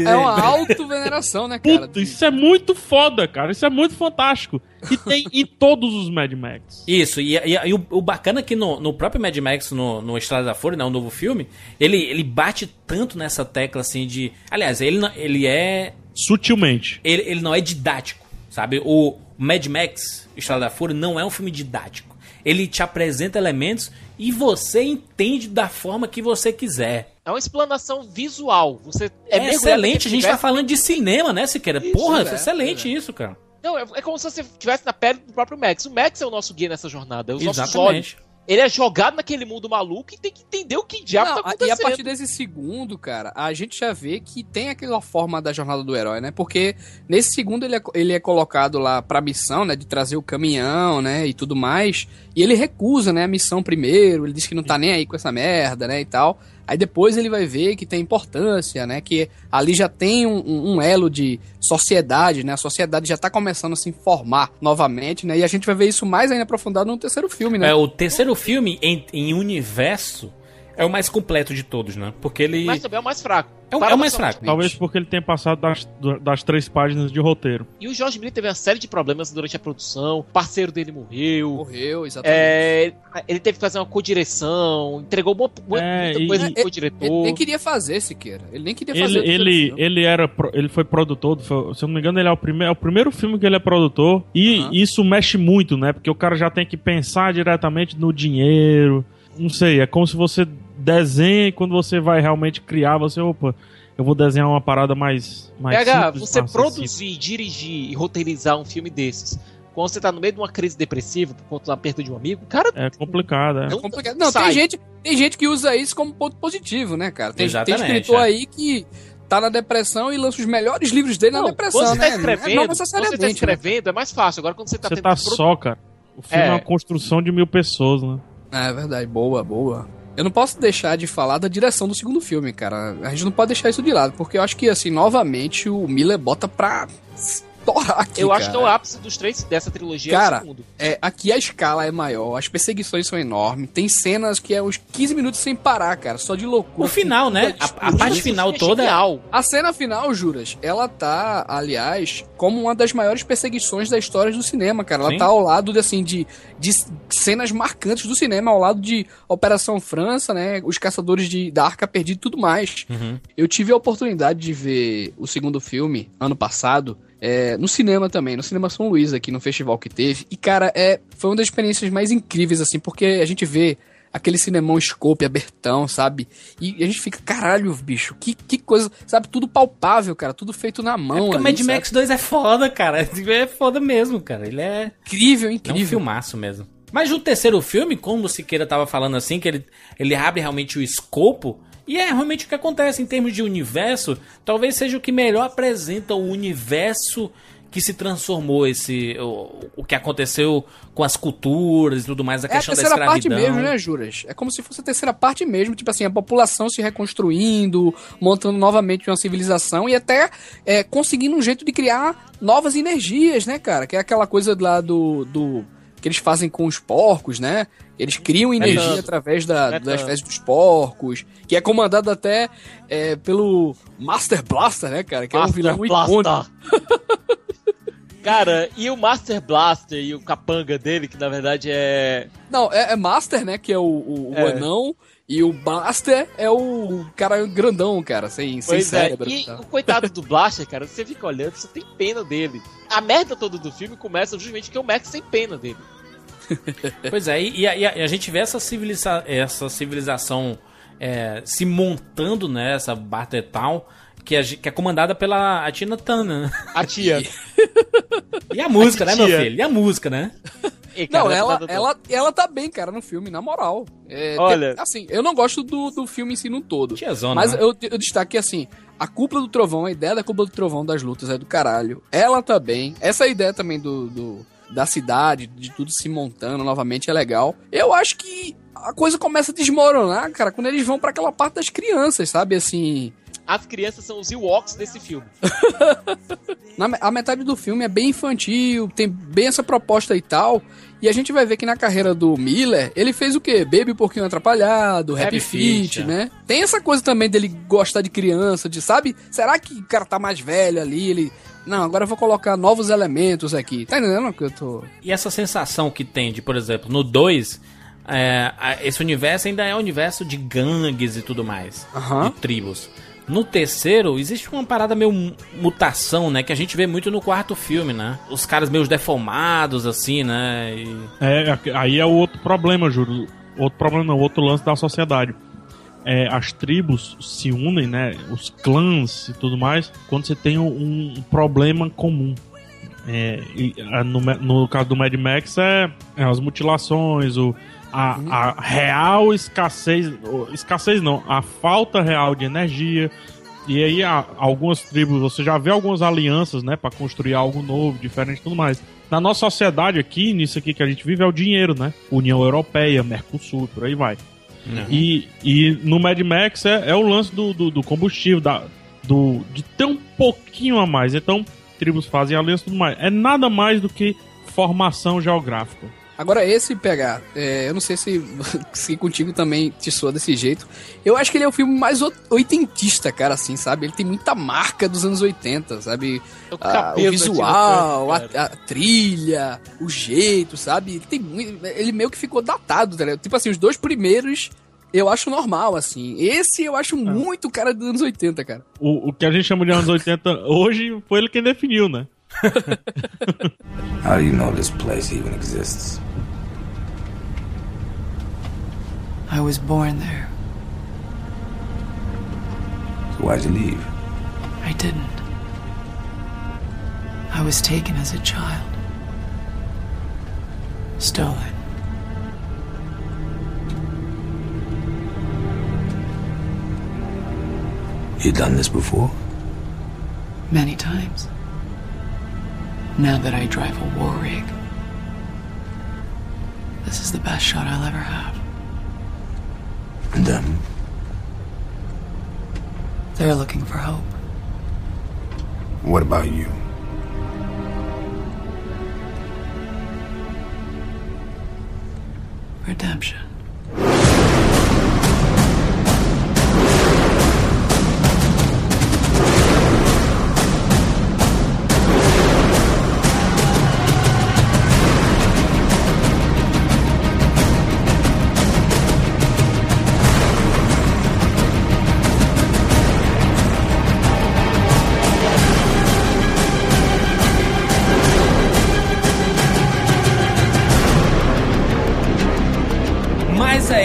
É, é uma auto-veneração, né, cara? Puta, isso é muito foda, cara. Isso é muito fantástico. E tem em todos os Mad Max. Isso, e, e- e o, o bacana é que no, no próprio Mad Max, no, no Estrada da Fúria, né, o novo filme, ele, ele bate tanto nessa tecla assim de. Aliás, ele, não- ele é. Sutilmente. Ele, ele não é didático, sabe? O Mad Max, Estrada da Fúria, não é um filme didático. Ele te apresenta elementos e você entende da forma que você quiser. É uma explanação visual. Você É, mergulhado excelente, a gente tá falando de cinema, né, Siqueira? Isso, Porra, é, excelente isso, cara. Não, é, é como se você estivesse na pele do próprio Max. O Max é o nosso guia nessa jornada, é os nossos Exatamente. olhos. Ele é jogado naquele mundo maluco e tem que entender o que diabo Não, tá acontecendo. e a partir desse segundo, cara, a gente já vê que tem aquela forma da jornada do herói, né? Porque nesse segundo ele é, ele é colocado lá pra missão, né? De trazer o caminhão, né? E tudo mais. E ele recusa, né? A missão primeiro. Ele diz que não tá nem aí com essa merda, né? E tal. Aí depois ele vai ver que tem importância, né? Que ali já tem um, um- elo de sociedade, né? A sociedade já tá começando a se formar novamente, né? E a gente vai ver isso mais ainda aprofundado no terceiro filme, né? É, o terceiro filme em, em universo é o mais completo de todos, né? Porque ele. Mas também é o mais fraco. É o- é o mais fraco. Talvez porque ele tenha passado das, das três páginas de roteiro. E o George Miller teve uma série de problemas durante a produção. O parceiro dele morreu. Morreu, exatamente. É, ele teve que fazer uma co-direção. Entregou uma, uma- É, muita coisa e- pro co-diretor. Ele nem queria fazer, Siqueira. Ele nem queria Ele, fazer. ele, filme. ele, era, ele foi produtor, foi- se eu não me engano, ele é o, primeiro, é o primeiro filme que ele é produtor. E isso mexe muito, né? Porque o cara já tem que pensar diretamente no dinheiro. Não sei, é como se você desenha e quando você vai realmente criar, você, opa, eu vou desenhar uma parada mais. mais PH, simples, você mais acessível. produzir, dirigir e roteirizar um filme desses, quando você tá no meio de uma crise depressiva por conta da perda de um amigo, cara, É complicado, é. Não- complicado. Não, tem gente, tem gente que usa isso como ponto positivo, né, cara? Tem, tem escritor é. aí que tá na depressão e lança os melhores livros dele na Não, depressão, quando você né? tá Não é- escrevendo, não quando você tá necessariamente. né? escrevendo é mais fácil. Agora quando você tá Você tá só, cara. O filme é, É. uma construção de mil pessoas, né? É verdade, boa, boa. Eu não posso deixar de falar da direção do segundo filme, cara. A gente não pode deixar isso de lado, porque eu acho que, assim, novamente o Miller bota pra Eu acho que cara. é o ápice dos três dessa trilogia. é o Cara, segundo. é, aqui a escala é maior, as perseguições são enormes, tem cenas que é uns 15 minutos sem parar, cara, só de loucura. O final, né? A, a parte final toda. A cena final, Juras, ela tá, aliás, como uma das maiores perseguições da história do cinema, cara. Ela Sim. tá ao lado, de, assim, de, de cenas marcantes do cinema, ao lado de Operação França, né? Os Caçadores de, da Arca Perdida e tudo mais. Uhum. Eu tive a oportunidade de ver o segundo filme, ano passado, é, no cinema também, no Cinema São Luís, aqui no festival que teve. E, cara, é, foi uma das experiências mais incríveis, assim, porque a gente vê aquele cinemão scope abertão, sabe? E a gente fica, caralho, bicho, que, que coisa, sabe? Tudo palpável, cara, tudo feito na mão. Porque o ali, Mad sabe? Max 2 é foda, cara. [laughs] É foda mesmo, cara. Ele é. Incrível, É um incrível. filmaço mesmo. Mas no terceiro filme, como o Siqueira tava falando assim, que ele, ele abre realmente o escopo, e é realmente o que acontece em termos de universo, talvez seja o que melhor apresenta o universo que se transformou esse o, o que aconteceu com as culturas e tudo mais, a É a questão da terceira parte escravidão. mesmo, né, Juras? É como se fosse a terceira parte mesmo, tipo assim, a população se reconstruindo, montando novamente uma civilização e até é, conseguindo um jeito de criar novas energias, né, cara? Que é aquela coisa lá do, do que eles fazem com os porcos, né? Eles criam energia Metano. através da, da Metano. espécie dos porcos, que é comandado até é, pelo Master Blaster, né, cara? Que é um Master vilão Blaster. [laughs] Cara, e o Master Blaster e o capanga dele, que na verdade é. Não, é, é Master, né? Que é o, o, o É. anão. E o Blaster é o cara grandão, cara, sem, sem Pois é, cérebro. e tá? o coitado do Blaster, cara, você fica olhando, você tem pena dele. A merda toda do filme começa justamente porque o Max tem pena dele. [laughs] Pois é, e a, e a- e a gente vê essa, civiliza essa civilização é, se montando nessa né, Barter Town, que é, que é comandada pela a Tina Turner. A tia. [laughs] E a música, né, meu filho? E a música, né? E, cara, Não, ela, nada do- ela, ela tá bem, cara, no filme, na moral. É, Olha- tem- assim, eu não gosto do, do filme em si no todo. Tiazona, mas né? eu, eu destaco que, assim, a cúpula do trovão, a ideia da cúpula do trovão das lutas é do caralho. Ela tá bem. Essa ideia também do, do- da cidade, de tudo se montando novamente é legal. Eu acho que a coisa começa a desmoronar, cara, quando eles vão pra aquela parte das crianças, sabe? Assim, As crianças são os Ewoks desse filme. [laughs] Na, a metade do filme é bem infantil, tem bem essa proposta e tal. E a gente vai ver que na carreira do Miller, ele fez o quê? Baby Porquinho Atrapalhado, Happy, Happy Feet, Feet, é. né? Tem essa coisa também dele gostar de criança, de sabe? Será que o cara tá mais velho ali? Ele. Não, agora eu vou colocar novos elementos aqui. Tá entendendo o que eu tô. E essa sensação que tem de, por exemplo, no 2, é, esse universo ainda é um universo de gangues e tudo mais, Aham. de tribos. No terceiro, existe uma parada meio mu- mutação, né? Que a gente vê muito no quarto filme, né? Os caras meio deformados, assim, né? E- É, aí é o outro problema, Juro. Outro problema não, outro lance da sociedade. É, as tribos se unem, né? Os clãs e tudo mais, quando você tem um, um problema comum. É, e, no, no caso do Mad Max é, é as mutilações, o, a, a real escassez. Escassez não, a falta real de energia. E aí há algumas tribos, você já vê algumas alianças, né, Pra construir algo novo, diferente e tudo mais. Na nossa sociedade aqui, nisso aqui que a gente vive é o dinheiro, né? União Europeia, Mercosul, por aí vai. E, e no Mad Max é, é o lance do, do, do combustível, da, do, de ter um pouquinho a mais. Então, tribos fazem aliança e tudo mais. É nada mais do que formação geográfica. Agora, esse pegar, é, eu não sei se, [laughs] se contigo também te soa desse jeito. Eu acho que ele é o filme mais o- oitentista, cara, assim, sabe? Ele tem muita marca dos anos 80, sabe? É o Ah, o da visual, a, a trilha, o jeito, sabe? Ele, tem muito, ele meio que ficou datado, tá ligado? Tipo assim, os dois primeiros eu acho normal, assim. Esse eu acho muito cara dos anos 80, cara. O, o que a gente chama de anos 80 hoje foi ele quem definiu, né? [laughs] How do you know this place even exists? I was born there. So why'd you leave? I didn't. I was taken as a child. Stolen. You done this before? Many times. Now that I drive a war rig, this is the best shot I'll ever have. And them? They're looking for hope. What about you? Redemption.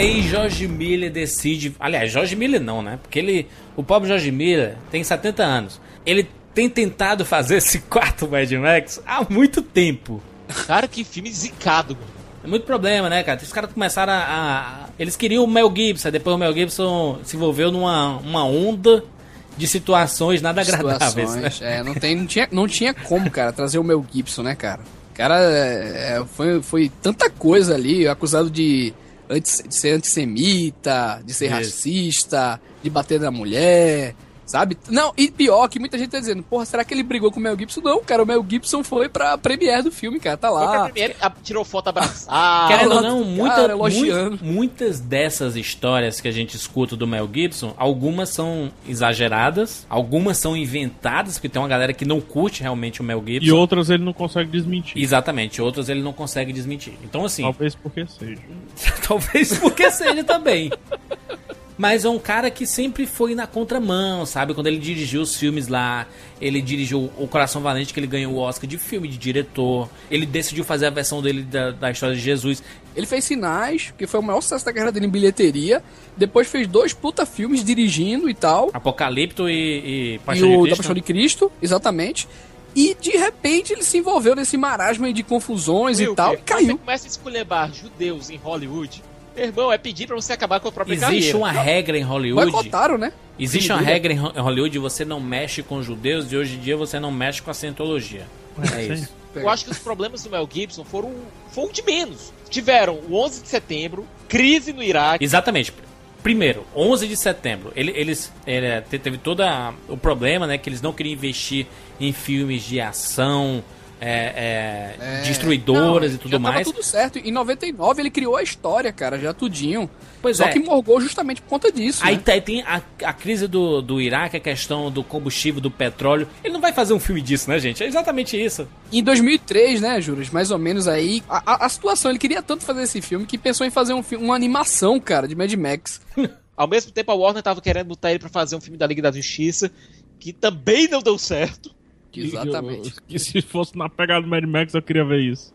Aí George Miller decide. Aliás, George Miller não, né? Porque ele. O pobre George Miller tem 70 anos. Ele tem tentado fazer esse [laughs] quarto Mad Max há muito tempo. Cara, que filme zicado, mano. É muito problema, né, cara? Os caras começaram a, a- Eles queriam o Mel Gibson, aí depois o Mel Gibson se envolveu numa uma onda de situações nada agradáveis. né? É, não, tem, não, tinha, não tinha como, cara, trazer o Mel Gibson, né, cara? O cara é, é, foi, foi tanta coisa ali, acusado de, anti- de ser antissemita, de ser Isso. racista, de bater na mulher, sabe? Não, e pior que muita gente tá dizendo, porra, será que ele brigou com o Mel Gibson? Não, cara, o Mel Gibson foi pra premiere do filme, cara, tá Foi pra lá. a- tirou foto abraçada. [laughs] Querendo ou lá não, muita, cara, elogiando. mui- muitas dessas histórias que a gente escuta do Mel Gibson, algumas são exageradas, algumas são inventadas, porque tem uma galera que não curte realmente o Mel Gibson. E outras ele não consegue desmentir. Exatamente, outras ele não consegue desmentir. Então, assim, Talvez porque seja. [laughs] Talvez porque seja também. Mas é um cara que sempre foi na contramão, sabe? Quando ele dirigiu os filmes lá, ele dirigiu O Coração Valente, que ele ganhou o Oscar de filme, de diretor. Ele decidiu fazer a versão dele da, da história de Jesus. Ele fez Sinais, que foi o maior sucesso da carreira dele em bilheteria. Depois fez dois puta filmes dirigindo e tal. Apocalipto e, e e Paixão o de da Cristo. Paixão de Cristo, exatamente. E de repente ele se envolveu nesse marasmo aí de confusões e tal e Você caiu. começa a esculhambar judeus em Hollywood. Meu irmão, é pedir pra você acabar com a própria Existe carreira. uma regra em Hollywood. Boicotaram, né? Existe uma regra em Ho- em Hollywood, você não mexe com judeus e hoje em dia você não mexe com a cientologia. É isso. Eu acho que os problemas do Mel Gibson foram, foram de menos. Tiveram o 11 de setembro, crise no Iraque. Exatamente. Primeiro, 11 de setembro, ele- eles ele, te- teve todo a- o problema, né, que eles não queriam investir em filmes de ação, é, é, destruidoras Não, e tudo já tava mais. tudo certo. Em 99 ele criou a história, cara, já tudinho. Pois Só é. que morgou justamente por conta disso. Aí né? tá- tem a, a crise do, do Iraque, a questão do combustível, do petróleo. Ele não vai fazer um filme disso, né, gente? É exatamente isso. Em 2003, né, Juras, mais ou menos aí, a, a- a situação, ele queria tanto fazer esse filme que pensou em fazer um filme, uma animação, cara, de Mad Max. [laughs] Ao mesmo tempo, a Warner tava querendo botar ele pra fazer um filme da Liga da Justiça, que também não deu certo. Exatamente. [laughs] Que se fosse na pegada do Mad Max, eu queria ver isso.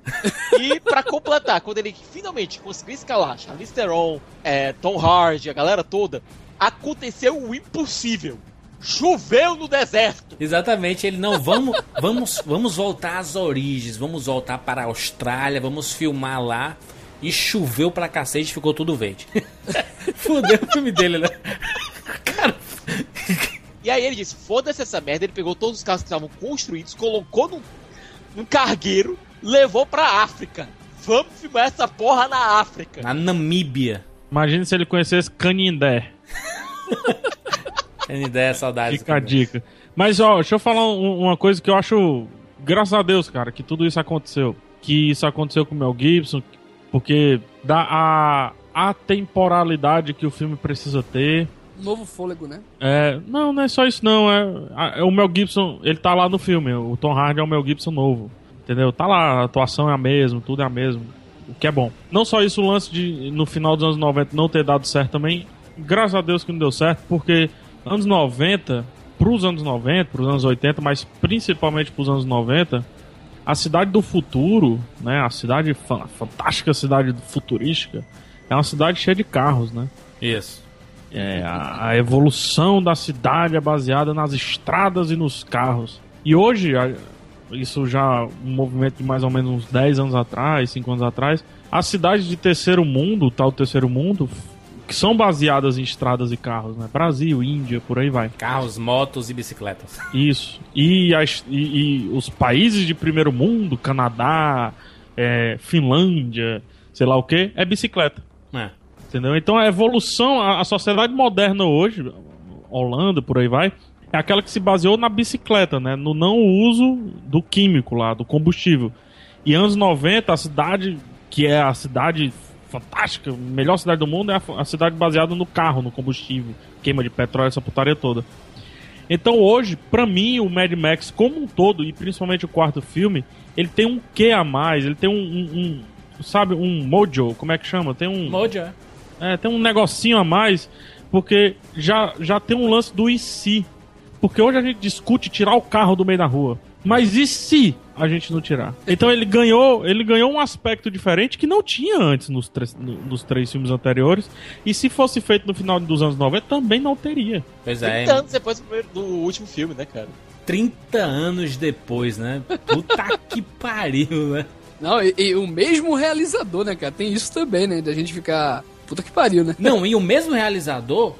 E pra completar, quando ele finalmente conseguiu escalar Charlize Theron, é, Tom Hardy, a galera toda, aconteceu o impossível. Choveu no deserto. Exatamente, ele não vamos vamos vamos voltar às origens, vamos voltar para a Austrália, vamos filmar lá e choveu pra cacete, ficou tudo verde. [laughs] Fudeu o filme dele, né? [laughs] E aí ele disse: foda-se essa merda. Ele pegou todos os carros que estavam construídos, colocou num, num cargueiro, levou pra África. Vamos filmar essa porra na África. Na Namíbia. Imagina se ele conhecesse Canindé. [laughs] Tem ideia, saudades. Fica a dica. Mas, ó, deixa eu falar um- uma coisa que eu acho. Graças a Deus, cara, que tudo isso aconteceu. Que isso aconteceu com o Mel Gibson, porque dá a atemporalidade que o filme precisa ter. Novo fôlego, né? É, não, não é só isso não. É, a- é o Mel Gibson, ele tá lá no filme. O Tom Hardy é o Mel Gibson novo. Entendeu? Tá lá, a atuação é a mesma, tudo é a mesma. O que é bom. Não só isso, o lance de no final dos anos 90 não ter dado certo também. Graças a Deus que não deu certo, porque anos 90, pros anos 90, pros anos 80, mas principalmente pros anos 90, a cidade do futuro, né? A cidade, fa- fantástica cidade futurística, é uma cidade cheia de carros, né? Isso. É, a, a evolução da cidade é baseada nas estradas e nos carros. E hoje, a- isso já um movimento de mais ou menos uns 10 anos atrás, 5 anos atrás, as cidades de terceiro mundo, tal terceiro mundo, que são baseadas em estradas e carros, né? Brasil, Índia, por aí vai. Carros, motos e bicicletas. Isso. E, as- e- e os países de primeiro mundo, Canadá, é, Finlândia, sei lá o que, é bicicleta. É. Entendeu? Então a evolução, a, a sociedade moderna hoje, Holanda, por aí vai, é aquela que se baseou na bicicleta, né? No não uso do químico lá, do combustível. E anos 90, a cidade, que é a cidade fantástica, melhor cidade do mundo, é a, a cidade baseada no carro, no combustível, queima de petróleo, essa putaria toda. Então hoje, pra mim, o Mad Max como um todo, e principalmente o quarto filme, ele tem um quê a mais, ele tem um, um- um, sabe, um mojo, como é que chama? Tem um... Mojo, é. Tem um negocinho a mais, porque já, já tem um lance do e se. Porque hoje a gente discute tirar o carro do meio da rua. Mas e se a gente não tirar? Então ele ganhou, ele ganhou um aspecto diferente que não tinha antes nos, nos três filmes anteriores. E se fosse feito no final dos anos 90, também não teria. Pois é. 30 anos depois do, primeiro- do último filme, né, cara? 30 anos depois, né? Puta [laughs] que pariu, né? Não, e, e o mesmo realizador, né, cara? Tem isso também, né? Da gente ficar. Puta que pariu, né? Não, e o mesmo realizador,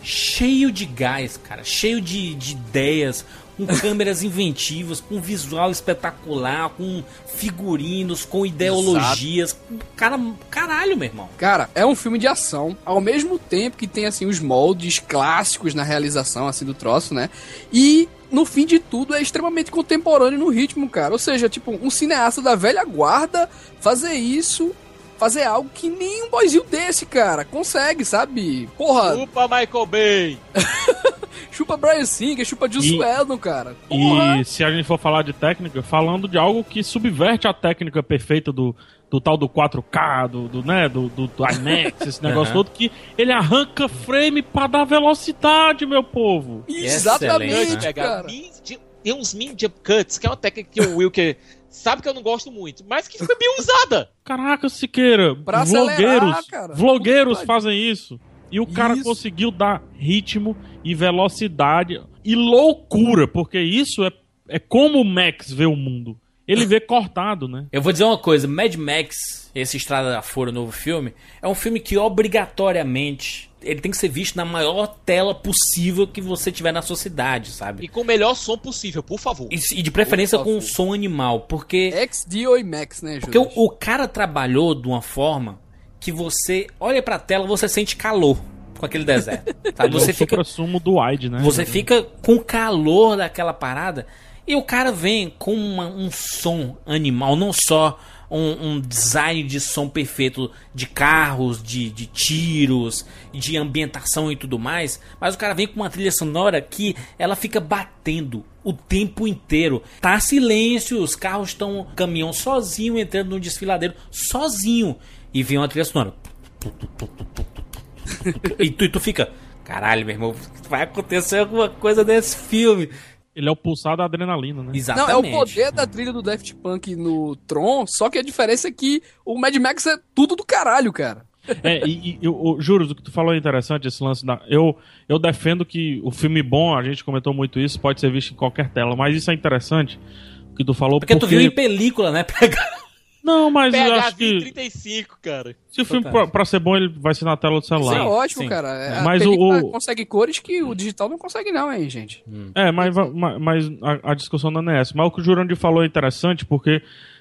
cheio de gás, cara, cheio de, de ideias, com [laughs] câmeras inventivas, com visual espetacular, com figurinos, com ideologias. Cara, caralho, meu irmão. Cara, é um filme de ação, ao mesmo tempo que tem, assim, os moldes clássicos na realização, assim, do troço, né? E no fim de tudo, é extremamente contemporâneo no ritmo, cara. Ou seja, tipo, um cineasta da velha guarda fazer isso, fazer algo que nem um boizinho desse, cara, consegue, sabe? Porra. Chupa Michael Bay! [laughs] chupa Brian Singer, chupa Juice Whedon, cara. Porra. E se a gente for falar de técnica, falando de algo que subverte a técnica perfeita do, do tal do 4K, do, do né, do, do, do IMAX, [laughs] esse negócio Uhum. todo, que ele arranca frame pra dar velocidade, meu povo. Exatamente, pegar cara. min- de- tem uns min jump cuts, que é uma técnica que o Wilker sabe que eu não gosto muito, mas que foi bem usada. Caraca, Siqueira, Pra vlogueiros, acelerar, cara. vlogueiros fazem isso. E o cara Isso. conseguiu dar ritmo e velocidade e loucura, porque isso é, é como o Max vê o mundo. Ele vê cortado, né? Eu vou dizer uma coisa, Mad Max, esse Estrada da Fora, novo filme, é um filme que obrigatoriamente ele tem que ser visto na maior tela possível que você tiver na sua cidade, sabe? E com o melhor som possível, por favor. E, e de preferência com um som animal, porque XD ou IMAX, né, porque o, Júlio? o cara trabalhou de uma forma que você olha pra tela, você sente calor com aquele deserto. [laughs] Sabe? É Você o fica supra-sumo do wide, né? Você fica com o calor daquela parada e o cara vem com uma- um som animal, não só um, um design de som perfeito de carros, de, de tiros, de ambientação e tudo mais, mas o cara vem com uma trilha sonora que ela fica batendo o tempo inteiro. Tá silêncio, os carros estão caminhão sozinho entrando no desfiladeiro sozinho e vem uma trilha sonora. E tu, e tu fica, caralho, meu irmão, vai acontecer alguma coisa nesse filme. Ele é o pulsar da adrenalina, né? Não, Exatamente. é o poder da trilha do Daft Punk no Tron, só que a diferença é que o Mad Max é tudo do caralho, cara. É, e, e eu, eu juro, o que tu falou é interessante, esse lance da. Eu, eu defendo que o filme bom, a gente comentou muito isso, pode ser visto em qualquer tela, mas isso é interessante, o que tu falou, Porque tu viu em película, né? [laughs] Não, mas eu PHV acho que 35, cara. se o filme pra, pra ser bom, ele vai ser na tela do celular. Isso é ótimo, sim. cara. É, Mas a película o- consegue cores que o digital não consegue não, hein, gente. É, mas, va- ma- mas a, a discussão não é essa. Mas o que o Jurandir falou é interessante porque,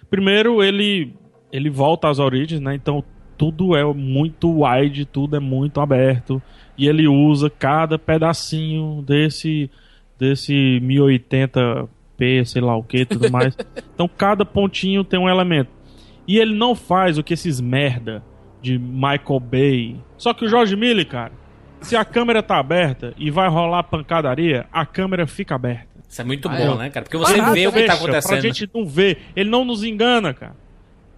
primeiro, ele, ele volta às origens, né? Então tudo é muito wide, tudo é muito aberto. E ele usa cada pedacinho desse, desse 1080p, sei lá o que tudo mais. [laughs] então cada pontinho tem um elemento. E ele não faz o que esses merda de Michael Bay. Só que o George Miller, cara, se a câmera tá aberta e vai rolar pancadaria, a câmera fica aberta. Isso é muito Ah, bom, é. né, cara? Porque você vê o que tá fecha, acontecendo. Pra gente não ver. Ele não nos engana, cara.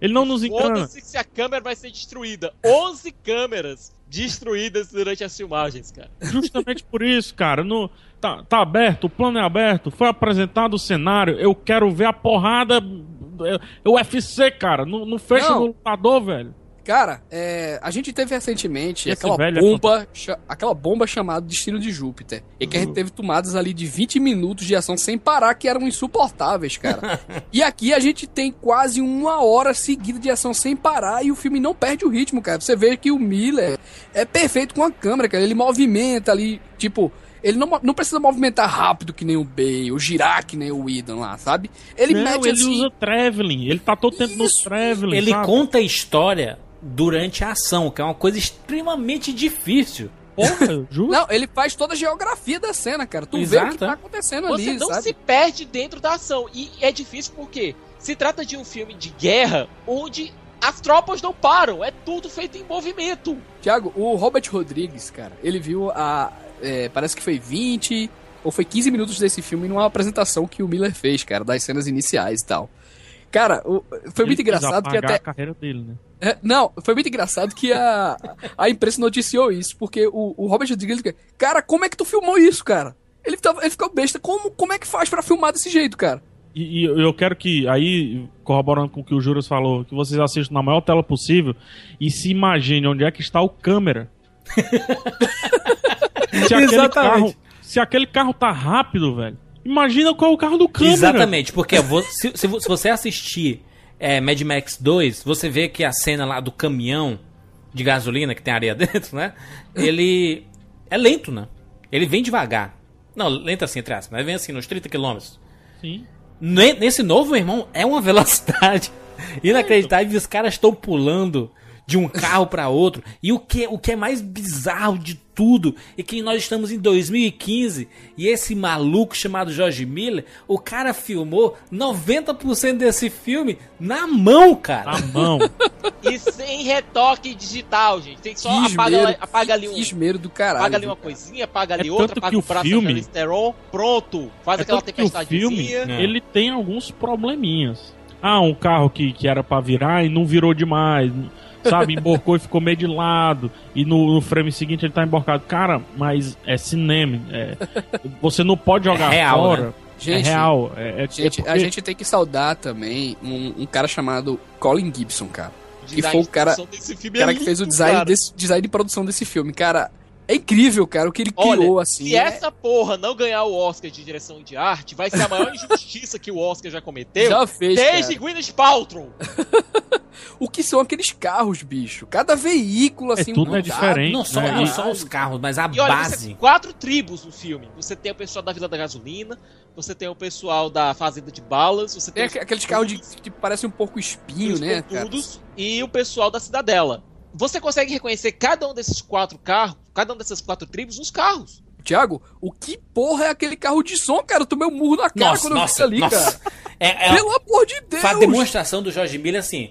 Ele não nos engana. Foda-se se a câmera vai ser destruída. 11 câmeras destruídas durante as filmagens, cara. Justamente por isso, cara. No, tá, tá aberto, o plano é aberto, foi apresentado o cenário. Eu quero ver a porrada. É o UFC, cara. Não, não fecha Não. no lutador, velho. Cara, é, a gente teve recentemente Esse aquela é bomba, cha- aquela bomba chamada Destino de Júpiter. E que a gente teve tomadas ali de 20 minutos de ação sem parar, que eram insuportáveis, cara. [laughs] e aqui a gente tem quase uma hora seguida de ação sem parar e o filme não perde o ritmo, cara. Você vê que o Miller é perfeito com a câmera, cara. Ele movimenta ali, tipo. Ele não, não precisa movimentar rápido que nem o Bay, ou girar que nem o Whedon lá, sabe? Ele não, mete ele assim. usa traveling. Ele tá todo tempo no traveling. Ele sabe? conta a história durante a ação, que é uma coisa extremamente difícil. Porra, [laughs] justo. Não, ele faz toda a geografia da cena, cara. Tu vê o Exato, que tá acontecendo Você ali, não sabe? se perde dentro da ação. E é difícil porque se trata de um filme de guerra onde as tropas não param. É tudo feito em movimento. Tiago, o Robert Rodrigues, cara, ele viu a. é, parece que foi 20 ou foi 15 minutos desse filme numa apresentação que o Miller fez, cara, das cenas iniciais e tal. Cara, o- foi Ele muito engraçado que até. a carreira dele, né? É, não, foi muito engraçado que a, a imprensa noticiou isso, porque o, o Robert Rodrigues, cara, como é que tu filmou isso, cara? Ele, tava, ele ficou besta, como, como é que faz pra filmar desse jeito, cara? E, e eu quero que, aí, corroborando com o que o Juras falou, que vocês assistam na maior tela possível e se imagine onde é que está o câmera. [laughs] se, aquele Exatamente. carro, se aquele carro tá rápido, velho, imagina qual é o carro do câmera. Exatamente, porque se, se vo- se você assistir é, Mad Max 2, você vê que a cena lá do caminhão de gasolina que tem areia [laughs] dentro, né? Ele é lento, né? Ele vem devagar. Não, lento assim, entre aspas, mas vem assim, nos 30 km. Sim. Nesse novo, meu irmão, é uma [laughs] velocidade inacreditável. E os caras estão pulando de um carro para outro. E o que, o que é mais bizarro de tudo é que nós estamos em 2015 e esse maluco chamado George Miller, o cara filmou 90% desse filme na mão, cara. Na mão. E sem retoque digital, gente. Tem só Que apaga, esmero, apaga ali que um. esmero do caralho. Apaga ali uma coisinha, apaga ali É outra, tanto apaga que o braço filme- pronto. Faz É aquela tanto que o filme, tempestadezinha. ele tem alguns probleminhas. Ah, um carro que, que era pra virar e não virou demais. Sabe, emborcou e ficou meio de lado. E no, no frame seguinte ele tá emborcado. Cara, mas é cinema. é- você não pode jogar É real, fora. né? Gente, é real. É, é- Gente, é porque- a gente tem que saudar também um, um cara chamado Colin Gibson, cara. Que Design foi o de cara, produção desse filme é cara que fez o lindo, design, cara. desse, design de produção desse filme. Cara, é incrível, cara, o que ele Olha, criou, assim. se é- essa porra não ganhar o Oscar de direção de arte, vai ser a maior [laughs] injustiça que o Oscar já cometeu. Já fez, Desde cara. Gwyneth Paltrow. [laughs] O que são aqueles carros, bicho? Cada veículo, assim, tudo é diferente, Não só, né? não só os carros, mas a E olha, você base. tem quatro tribos no filme. Você tem o pessoal da Vila da Gasolina, você tem o pessoal da Fazenda de Balas, você tem Tem aqueles carros de, que parecem um pouco espinho, né, pontudos e o pessoal da Cidadela. Você consegue reconhecer cada um desses quatro carros, cada um dessas quatro tribos, nos carros. Tiago, o que porra é aquele carro de som, cara? Eu tomei um murro na cara Nossa, quando eu vi nossa, isso ali, nossa. cara. É, é, Pelo amor de Deus! A demonstração do Jorge Miller assim.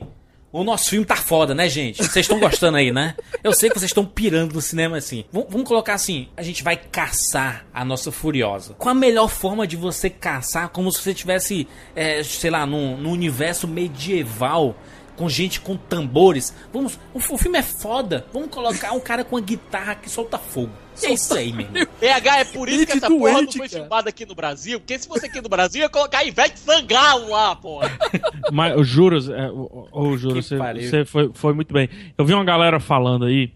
O nosso filme tá foda, né, gente? Vocês estão gostando aí, né? Eu sei que vocês estão pirando no cinema assim. V- vamos colocar assim: a gente vai caçar a nossa Furiosa. Qual a melhor forma de você caçar? Como se você tivesse, é, sei lá, num, num universo medieval. Com gente com tambores. Vamos, o, o filme é foda. Vamos colocar um cara com uma guitarra que solta fogo. É isso aí, meu irmão. PH, é por isso que essa porra não doente, foi cara. filmada aqui no Brasil. Porque se fosse aqui no Brasil, ia colocar Ivete Sangalo lá, porra. [laughs] Mas eu juro, é, ô, ô, juro, você, você foi, foi muito bem. Eu vi uma galera falando aí.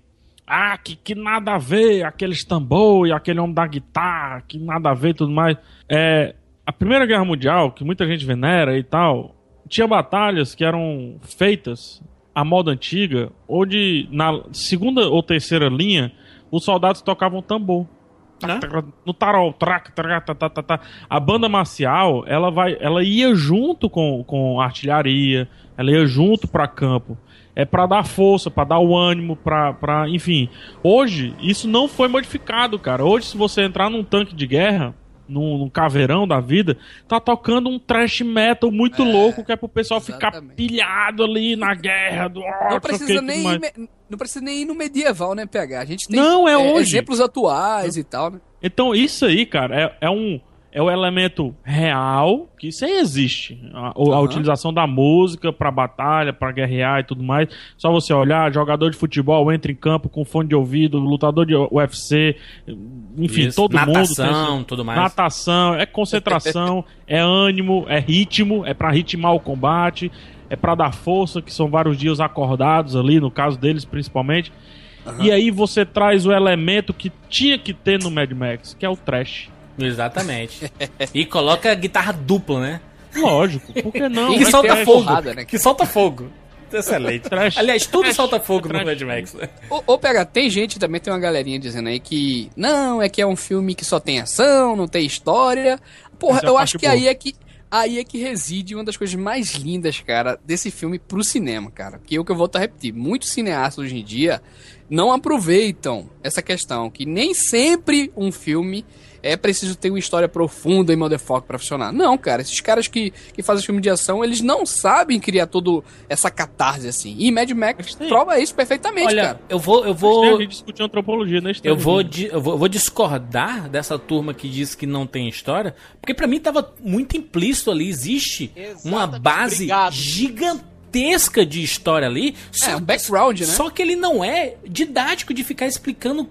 Ah, que, que nada a ver, aqueles tambor e aquele homem da guitarra, que nada a ver e tudo mais. É, a Primeira Guerra Mundial, que muita gente venera e tal, tinha batalhas que eram feitas à moda antiga, onde na segunda ou terceira linha, os soldados tocavam tambor. No tarol, trac, trac, tá, tá, tá, tá. A banda marcial, ela vai, ela ia junto com, com a artilharia, ela ia junto pra campo. É pra dar força, pra dar o ânimo, pra, pra. Enfim. Hoje, isso não foi modificado, cara. Hoje, se você entrar num tanque de guerra, num, num caveirão da vida, tá tocando um trash metal muito louco, que é pro pessoal ficar exatamente. pilhado ali na [laughs] guerra. Do, Não precisa, nem me- não precisa nem ir no medieval, né, PH? A gente tem Não, é hoje. exemplos atuais e tal, né? Então, isso aí, cara, é, é um. É o elemento real, que isso aí existe. A, a Aham. utilização da música pra batalha, pra guerrear e tudo mais. Só você olhar, jogador de futebol entra em campo com fone de ouvido, lutador de UFC, enfim, Isso, todo mundo. tem natação, tudo mais. Natação, é concentração, é ânimo, é ritmo, é pra ritmar o combate, é pra dar força, que são vários dias acordados ali, no caso deles principalmente. E aí você traz o elemento que tinha que ter no Mad Max, que é o trash. Exatamente. e coloca guitarra dupla, né? Lógico, por que não? que Mas solta fogo. porrada, né? Que solta fogo. Excelente. Trash. [laughs] Aliás, tudo Trash. solta fogo no Trash. Mad Max. né? Ô, ô, PH, tem gente também, tem uma galerinha dizendo aí que não, é que é um filme que só tem ação, não tem história. Porra, Essa é eu acho que boa. aí é que aí é que reside uma das coisas mais lindas, cara, desse filme pro cinema, cara. Que é o que eu volto a repetir. Muitos cineastas hoje em dia não aproveitam essa questão, que nem sempre um filme é preciso ter uma história profunda e motherfucker pra funcionar. Não, cara, esses caras que, que fazem filme de ação, eles não sabem criar todo essa catarse assim. E Mad Max prova isso perfeitamente, Olha, cara. eu vou, eu Tem a vou, gente discutiu antropologia, né? eu vou, di- eu vou, eu vou discordar dessa turma que diz que não tem história, porque pra mim tava muito implícito ali. Existe uma Exatamente, base obrigado. gigantesca de história ali. É, um background, né? Só que ele não é didático de ficar explicando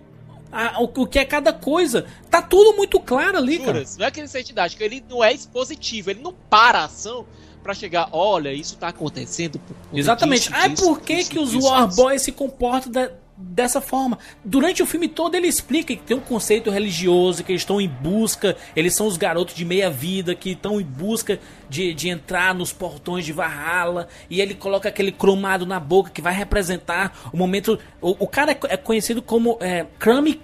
a- o, o que é cada coisa. Tá tudo muito claro ali, cara. Não é que ele seja didático, ele não é expositivo, ele não para a ação pra chegar, olha, isso tá acontecendo. Exatamente. disso, Ah, disso, por que, disso, que os War. Boys se comportam da- dessa forma. Durante o filme todo ele explica que tem um conceito religioso, que eles estão em busca, eles são os garotos de meia vida que estão em busca de, de entrar nos portões de Valhalla, e ele coloca aquele cromado na boca que vai representar o momento. O, o cara é, conhecido como é, Kami,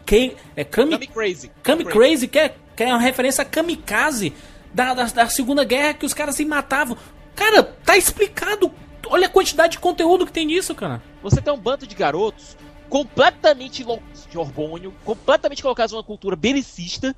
é, Kami, Kami Crazy. Kami Crazy, que é, que é uma referência a Kamikaze da, da, da Segunda Guerra, que os caras se matavam. Cara, tá explicado. Olha a quantidade de conteúdo que tem nisso, cara. Você tem um bando de garotos completamente loucos de hormônio, completamente colocados numa cultura belicista,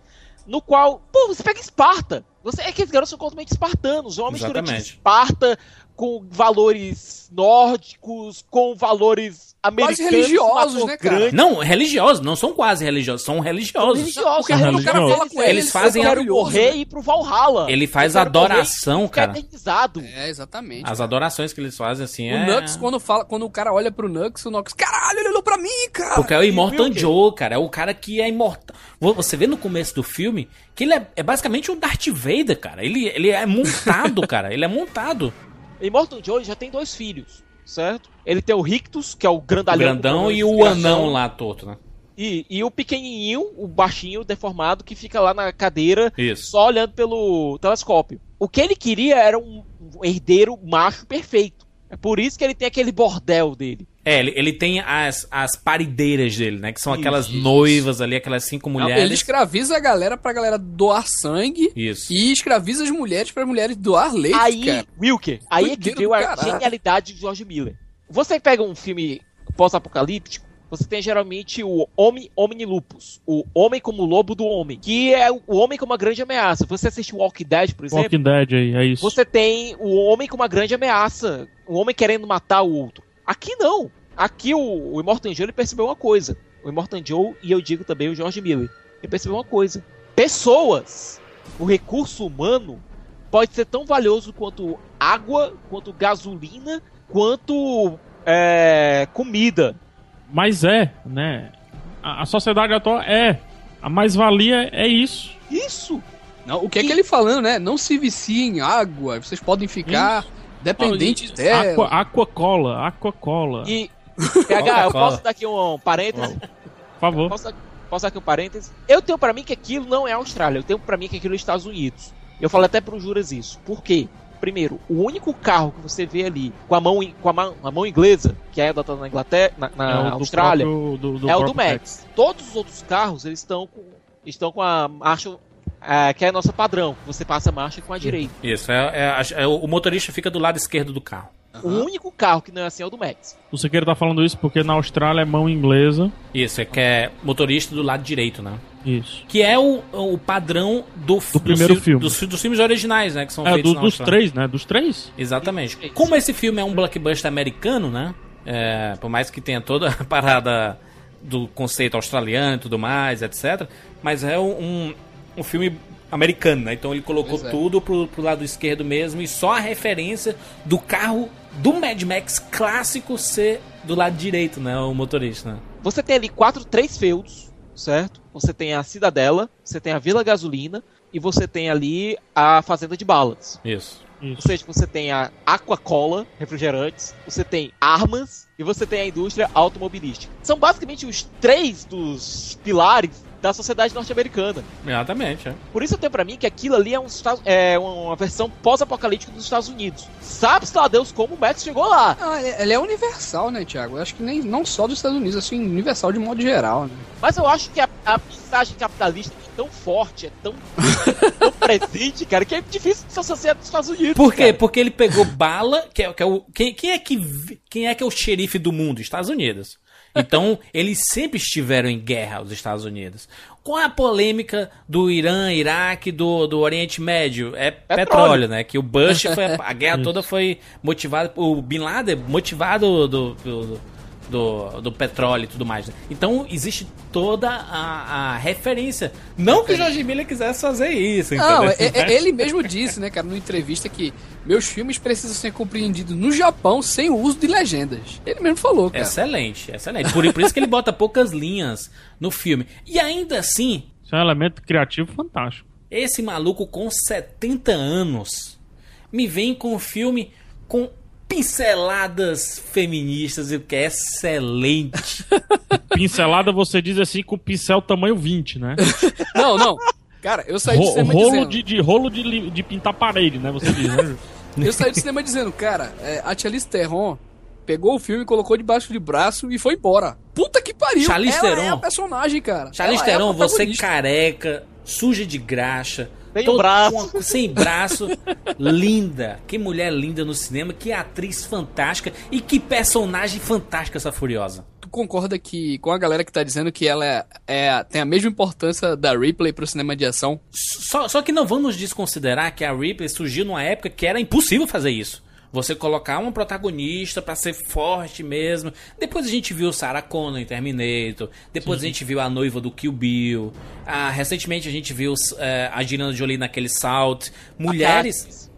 no qual, pô, você pega Esparta. Você é que os garotos são completamente espartanos, uma mistura de. Esparta com valores nórdicos, com valores americanos, religiosos, né, cara? Não, religiosos, não são quase religiosos, são religiosos. religiosos. Porque quando o cara fala com Eles eles, fazem eu a- quero morrer e ir pro Valhalla. Ele faz morrer adoração, cara. eternizado. É, exatamente. As adorações que eles fazem, assim, O é... Nux, quando, fala, quando o cara olha pro Nux, o Nux, caralho, ele olhou pra mim, cara. Porque é o Immortal. Joe, cara. É o cara que é imortal. Vo- Você vê no começo do filme que ele é, é basicamente um Darth Vader, cara. Ele, ele é montado, [laughs] cara. Ele é montado. Immortal Joe já tem dois filhos, certo? Ele tem o Rictus, que é o O grandalhão. grandão com e o anão lá, torto, né? E, e o pequenininho, o baixinho, deformado, que fica lá na cadeira, Isso. só olhando pelo telescópio. O que ele queria era um herdeiro macho perfeito. É por isso que ele tem aquele bordel dele. É, ele, ele tem as, as parideiras dele, né? Que são aquelas isso. noivas ali, aquelas cinco mulheres. Ele escraviza a galera pra galera doar sangue Isso. e escraviza as mulheres pra mulheres doar leite, aí, cara. Wilker, aí é que do a caralho. genialidade de George Miller. Você pega um filme pós-apocalíptico, você tem geralmente o Homem Omnilupus, o Homem como Lobo do Homem, que é o Homem como uma grande ameaça. Você assiste Walking Dead, por exemplo, Walking Dead aí, é isso. você tem o Homem com uma grande ameaça, o Homem querendo matar o outro. Aqui não. Aqui o, o Immortan Joe ele percebeu uma coisa. O Immortan Joe, e eu digo também o George Miller, ele percebeu uma coisa. Pessoas, o recurso humano, pode ser tão valioso quanto água, quanto gasolina, quanto é, comida. Mas é, né? A, a sociedade atual é. A mais-valia é isso. Isso! Não, o que é que ele falando, né? Não se viciem em água, vocês podem ficar dependentes dela. Aqua, Aquacola, Aquacola. E, PH, eu posso dar aqui um parêntese? Por favor. Posso, posso dar aqui um parêntese? Eu tenho pra mim que aquilo não é a Austrália, eu tenho pra mim que aquilo é Estados Unidos. Eu falo até pro Juras isso. Por quê? Primeiro, o único carro que você vê ali com a mão, com a mão, a mão inglesa, que é adotado na Inglaterra, na, na É o do Austrália, próprio- do- do é o do próprio Max. Todos os outros carros, eles estão com, estão com a marcha, é, que é a nossa padrão, que você passa a marcha com a direita. Isso, é, é- é o motorista fica do lado esquerdo do carro. O único carro que não é assim é o do Max. O Sequeira tá falando isso porque na Austrália é mão inglesa. Isso, é que é motorista do lado direito, né? Isso. Que é o, o padrão do, Do primeiro filme. Dos, dos filmes originais, né? Que são É, feitos do- na dos três, né? Dos três? Exatamente. Como esse filme é um blockbuster americano, né? É, por mais que tenha toda a [laughs] parada do conceito australiano e tudo mais, etc. Mas é um, um filme americano, né? Então ele colocou é. tudo pro, pro lado esquerdo mesmo e só a referência do carro do Mad Max clássico ser do lado direito, né? O motorista, né? Você tem ali quatro, três feudos, certo? Você tem a Cidadela, você tem a Vila Gasolina e você tem ali a Fazenda de Balas. Isso. Ou Isso. seja, você tem a Aquacola, refrigerantes, você tem armas e você tem a indústria automobilística. São basicamente os três dos pilares da sociedade norte-americana. Exatamente, é. Por isso eu tenho pra mim que aquilo ali é, um, é uma versão pós-apocalíptica dos Estados Unidos. Sabe-se lá Deus como o Max chegou lá. Não, ele, é universal, né, Thiago? Eu acho que nem, não só dos Estados Unidos, assim, universal de modo geral, né? Mas eu acho que a, a mensagem capitalista é tão forte, é tão, [laughs] tão presente, cara, que é difícil de se associar dos Estados Unidos. Por quê? cara. Porque ele pegou bala, que é, que é o. Quem, quem é que, quem é que é o xerife do mundo? Estados Unidos. Então, eles sempre estiveram em guerra, os Estados Unidos. Qual é a polêmica do Irã, Iraque, do, do Oriente Médio? É petróleo, né? Que o Bush [laughs] foi. A guerra toda foi motivada. O Bin Laden é motivado do, do, do, do petróleo e tudo mais. né? Então, existe toda a, a referência. Não que o Jorge Miller quisesse fazer isso, Não, é- é- ele mesmo disse, né, cara, numa entrevista que meus filmes precisam ser compreendidos no Japão sem o uso de legendas. Ele mesmo falou, cara. Excelente, excelente. Por, por isso que ele bota poucas linhas no filme. E ainda assim, Isso é um elemento criativo fantástico. esse maluco com 70 anos me vem com um filme com pinceladas feministas, o que é excelente. [laughs] Pincelada você diz assim com o pincel tamanho 20, né? [laughs] Não, não. Cara, eu saí do Ro- cinema rolo dizendo... de, de rolo de, de pintar parede, né? Você diz, né? [laughs] Eu saí do cinema dizendo, cara, é, a Charlize Theron pegou o filme, colocou debaixo de braço e foi embora. Puta que pariu! Charlize ela é Theron. a personagem, cara. Charlize Ela é Theron, você protagonista. careca, suja de graxa. Sem todo- braço. com sem braço, linda. Que mulher linda no cinema, que atriz fantástica e que personagem fantástica essa Furiosa. Tu concorda que com a galera que tá dizendo que ela é, é- tem a mesma importância da Ripley pro cinema de ação? Só, só que não vamos desconsiderar que a Ripley surgiu numa época que era impossível fazer isso. Você colocar uma protagonista pra ser forte mesmo. Depois a gente viu Sarah Connor em Terminator. Depois a gente viu a noiva do Kill Bill. Ah, recentemente a gente viu eh, a Angelina Jolie naquele Salt. Mulheres.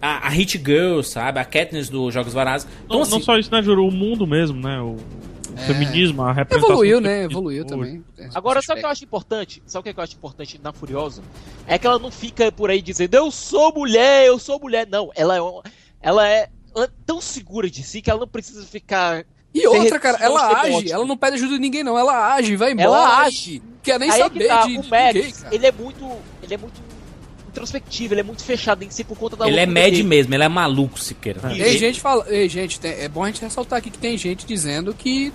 A, a Hit Girl, sabe? A Katniss dos Jogos Vorazes. Então, Não, assim, não só isso, né, Juro? O mundo mesmo, né? O, o feminismo, a representação. Evoluiu, né? Evoluiu hoje. também. Agora, sabe o que eu acho importante? Sabe o que eu acho importante na Furiosa? É que ela não fica por aí dizendo, eu sou mulher, eu sou mulher. Não, ela é, uma- ela é, ela é tão segura de si que ela não precisa ficar. E outra, cara, ela age, ela não pede ajuda de ninguém, não. Ela age, vai embora. Ela age. Quer nem Aí é saber que tá, de, o de Max, ninguém, cara. ele é muito. Ele é muito introspectivo, ele é muito fechado em si por conta da ele é dele. mesmo, ele é maluco, Siqueira. Tem gente fala, ei, gente, tem- é bom a gente ressaltar aqui que tem gente dizendo que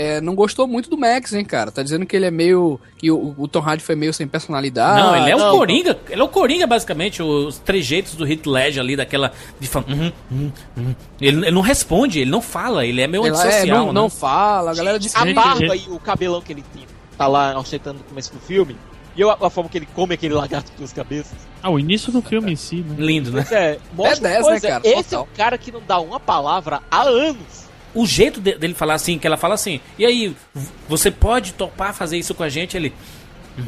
é, não gostou muito do Max, hein, cara. Tá dizendo que ele é meio. que o, o Tom Hardy foi meio sem personalidade. Não, ele é o não, Coringa. Ele é o Coringa, basicamente. Os trejeitos do Heath Ledger ali, daquela... De uhum, uhum, uhum. Ele, ele não responde, ele não fala. Ele é meio Ela é, antissocial, não, né? não fala, a galera disse A barba e o cabelão que ele tem, tá lá ostentando no começo do filme. E eu- a forma que ele come aquele lagarto com duas cabeças. Ah, o início do filme em si, né? Lindo, né? Pois é, mostra É 10, uma coisa, né, cara? Esse Total. é um cara que não dá uma palavra há anos. O jeito de- dele falar assim, que ela fala assim, e aí, você pode topar fazer isso com a gente? Ele... "Hum,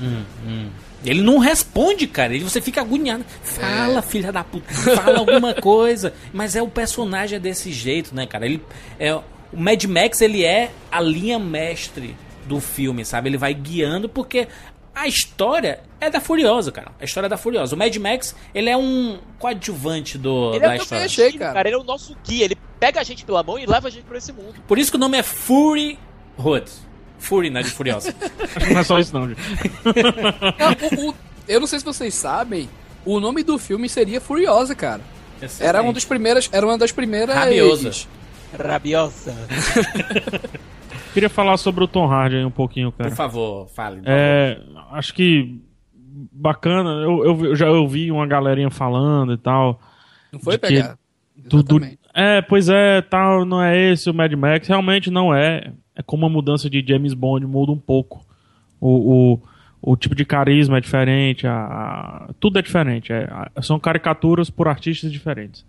hum, hum." Ele não responde, cara. Ele, você fica agoniado. Fala, filha da puta. Fala alguma [laughs] coisa. Mas é o personagem é desse jeito, né, cara? Ele é o Mad Max, ele é a linha mestre do filme, sabe? Ele vai guiando porque a história é da Furiosa, cara. A história é da Furiosa. O Mad Max, ele é um coadjuvante do, Ele da é o que eu história. achei, cara. cara. Ele é o nosso guia. Ele pega a gente pela mão e leva a gente por esse mundo. Por isso que o nome é Fury Hood. Fury, né? De Furiosa. [laughs] Acho que não é só isso, [laughs] não, o- o- eu não sei se vocês sabem, o nome do filme seria Furiosa, cara. Era uma das primeiras, era uma das primeiras Rabiosa. [laughs] Rabiosa. Queria falar sobre o Tom Hardy aí um pouquinho, cara. Por favor, fale. É, acho que bacana. Eu, eu, eu já ouvi uma galerinha falando e tal. Não foi pegar. Tudo. É, pois é, tal, não é esse o Mad Max. Realmente não é. É como a mudança de James Bond muda um pouco. O, o, o tipo de carisma é diferente, a, a- tudo é diferente. é, a- são caricaturas por artistas diferentes.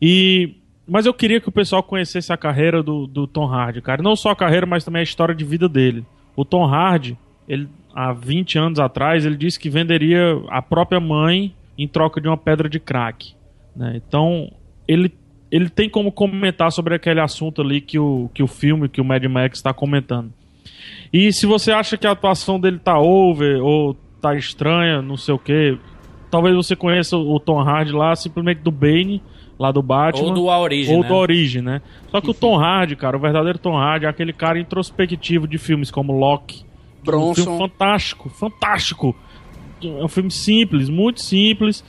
E mas eu queria que o pessoal conhecesse a carreira do, do Tom Hardy, cara. Não só a carreira, mas também a história de vida dele. O Tom Hardy, ele, há 20 anos atrás, ele disse que venderia a própria mãe em troca de uma pedra de crack. né? Então, ele, ele tem como comentar sobre aquele assunto ali que o, que o filme, que o Mad Max está comentando. E se você acha que a atuação dele tá over ou tá estranha, não sei o que, talvez você conheça o Tom Hardy lá simplesmente do Bane, lá do Batman. Ou do A Origem, Ou né? do Origem, né? Só que o Tom Hardy, cara, o verdadeiro Tom Hardy é aquele cara introspectivo de filmes como Loki. é Um Bronson. filme fantástico, fantástico. É um filme simples, muito simples.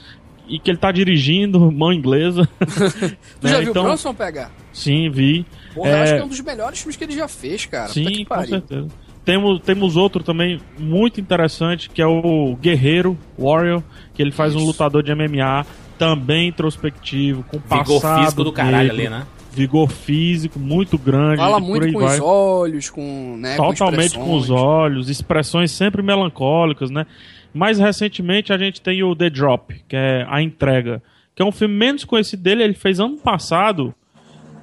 E que ele tá dirigindo, mão inglesa. [laughs] Tu Né, já viu então- o Bronson pegar? Sim, vi. Porra, eu acho É, que é um dos melhores filmes que ele já fez, cara. Sim, com certeza. Temos, temos outro também muito interessante, que é o Guerreiro Warrior, que ele faz um lutador de MMA, também introspectivo, com Vigor passado físico do caralho negro, ali, né? Vigor físico muito grande. Fala muito com vai. os olhos, com, né, Totalmente com, os expressões. olhos, expressões sempre melancólicas, né? Mais recentemente a gente tem o The Drop, que é A Entrega, que é um filme menos conhecido dele, ele fez ano passado,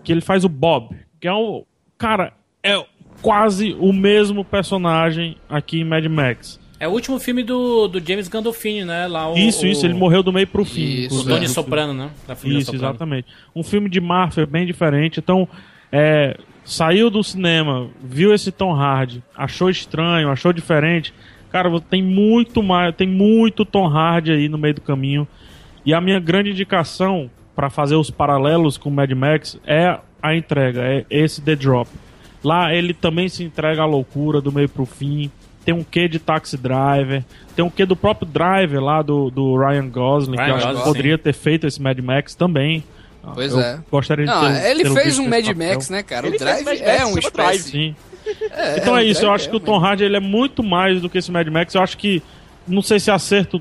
que ele faz o Bob, que é um... Cara, é quase o mesmo personagem aqui em Mad Max. É o último filme do, do James Gandolfini, né? Lá o, isso, o- isso, ele morreu do meio pro fim. Isso, O. Tony No Soprano, né? Isso, Soprano. exatamente. Um filme de máfia bem diferente. Então, é, saiu do cinema, viu esse Tom Hardy, achou estranho, achou diferente. Cara, tem muito mais, tem muito Tom Hardy aí no meio do caminho. E a minha grande indicação pra fazer os paralelos com o Mad Max é a entrega, é esse The Drop. Lá ele também se entrega à loucura do meio pro fim. Tem um quê de Taxi Driver, tem um quê do próprio Driver lá do, do Ryan Gosling, Ryan que eu acho que poderia ter feito esse Mad Max também. Pois Eu é. Gostaria de Não, ter, ele tê-lo fez um Mad papel. Max, né, cara? Ele o Drive é um espécie. Drive. Sim. É, então é, o isso, eu Drive acho é que o Tom Hardy ele é muito mais do que esse Mad Max. Eu acho que, não sei se é acerto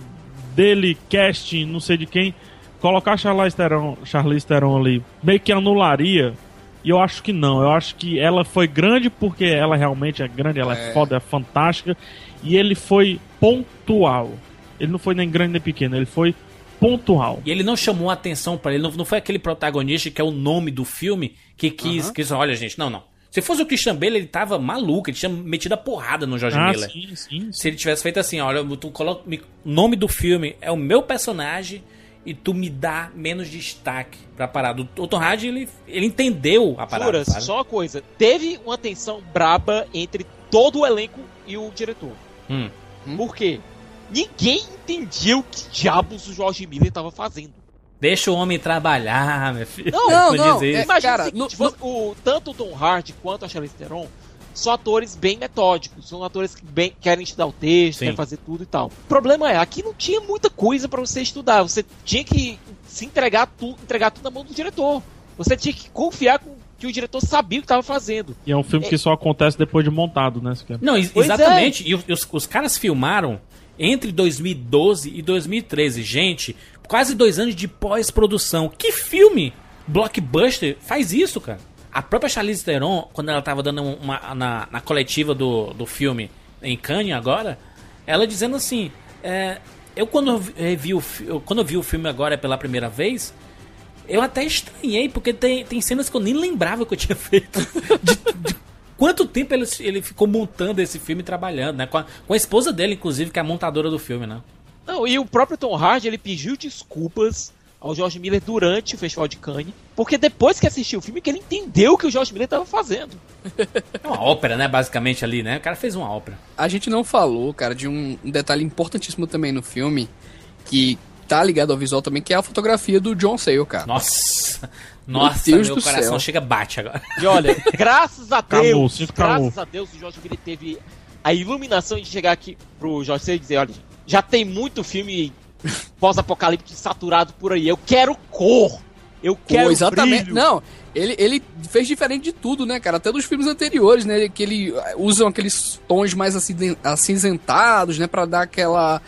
dele, casting, não sei de quem, colocar Charlize Theron, Charlize Theron ali meio que anularia. E eu acho que não. Eu acho que ela foi grande porque ela realmente é grande, ela é, É. foda, é fantástica. E ele foi pontual. Ele não foi nem grande nem pequeno, ele foi pontual. E ele não chamou a atenção pra ele, não, não foi aquele protagonista que é o nome do filme que quis, Aham. quis olha gente, não, não. Se fosse o Christian Bale, ele tava maluco, ele tinha metido a porrada no Jorge Ah, Miller. sim, sim, Se ele tivesse feito assim, olha, tu coloca, me- o nome do filme é o meu personagem e tu me dá menos destaque pra parada. O Tom Hardy, ele, ele entendeu a parada, Jura, sabe? só uma coisa. Teve uma tensão braba entre todo o elenco e o diretor. Hum. Por quê? Ninguém entendia o que diabos o Jorge Miller tava fazendo. Deixa o homem trabalhar, meu filho. Não, diz isso. Imagina cara, o seguinte, você- o, tanto o Tom Hardy quanto a Charlize Theron são atores bem metódicos, são atores que bem, querem estudar o texto, Sim. querem fazer tudo e tal. O problema é, aqui não tinha muita coisa pra você estudar, você tinha que se entregar tudo, entregar tudo na mão do diretor. Você tinha que confiar com que o diretor sabia o que estava fazendo. E é um filme que só acontece depois de montado, né? Não, ex- Pois é. exatamente. E os, os- os caras filmaram entre 2012 e 2013. Gente, quase dois anos de pós-produção. Que filme blockbuster faz isso, cara? A própria Charlize Theron, quando ela tava dando uma, na, na coletiva do, do filme em Cannes agora, ela dizendo assim, é, eu quando vi, o, quando eu vi o filme agora pela primeira vez, eu até estranhei, porque tem, tem cenas que eu nem lembrava que eu tinha [laughs] feito. De, de quanto tempo ele, ele ficou montando esse filme trabalhando, né? Com a, com a esposa dele, inclusive, que é a montadora do filme, né? Não, e o próprio Tom Hardy, ele pediu desculpas ao George Miller durante o Festival de Cannes, porque depois que assistiu o filme, que ele entendeu o que o George Miller estava fazendo. É uma ópera, né? Basicamente ali, né? O cara fez uma ópera. A gente não falou, cara, de um, detalhe importantíssimo também no filme, que tá ligado ao visual também, que é a fotografia do John Sayles, cara. Nossa! Meu Nossa, Deus meu do coração céu. chega bate agora. E olha, graças a Acabou, Deus, sinto graças acabou. a Deus, o George Miller teve a iluminação de chegar aqui pro George Miller e dizer, olha, já tem muito filme pós-apocalíptico saturado por aí, eu quero cor, eu quero Pô, exatamente. brilho. Não, ele, ele fez diferente de tudo, né, cara? Até dos filmes anteriores, né? Que ele uh, usam aqueles tons mais acinzentados, né? Pra dar aquela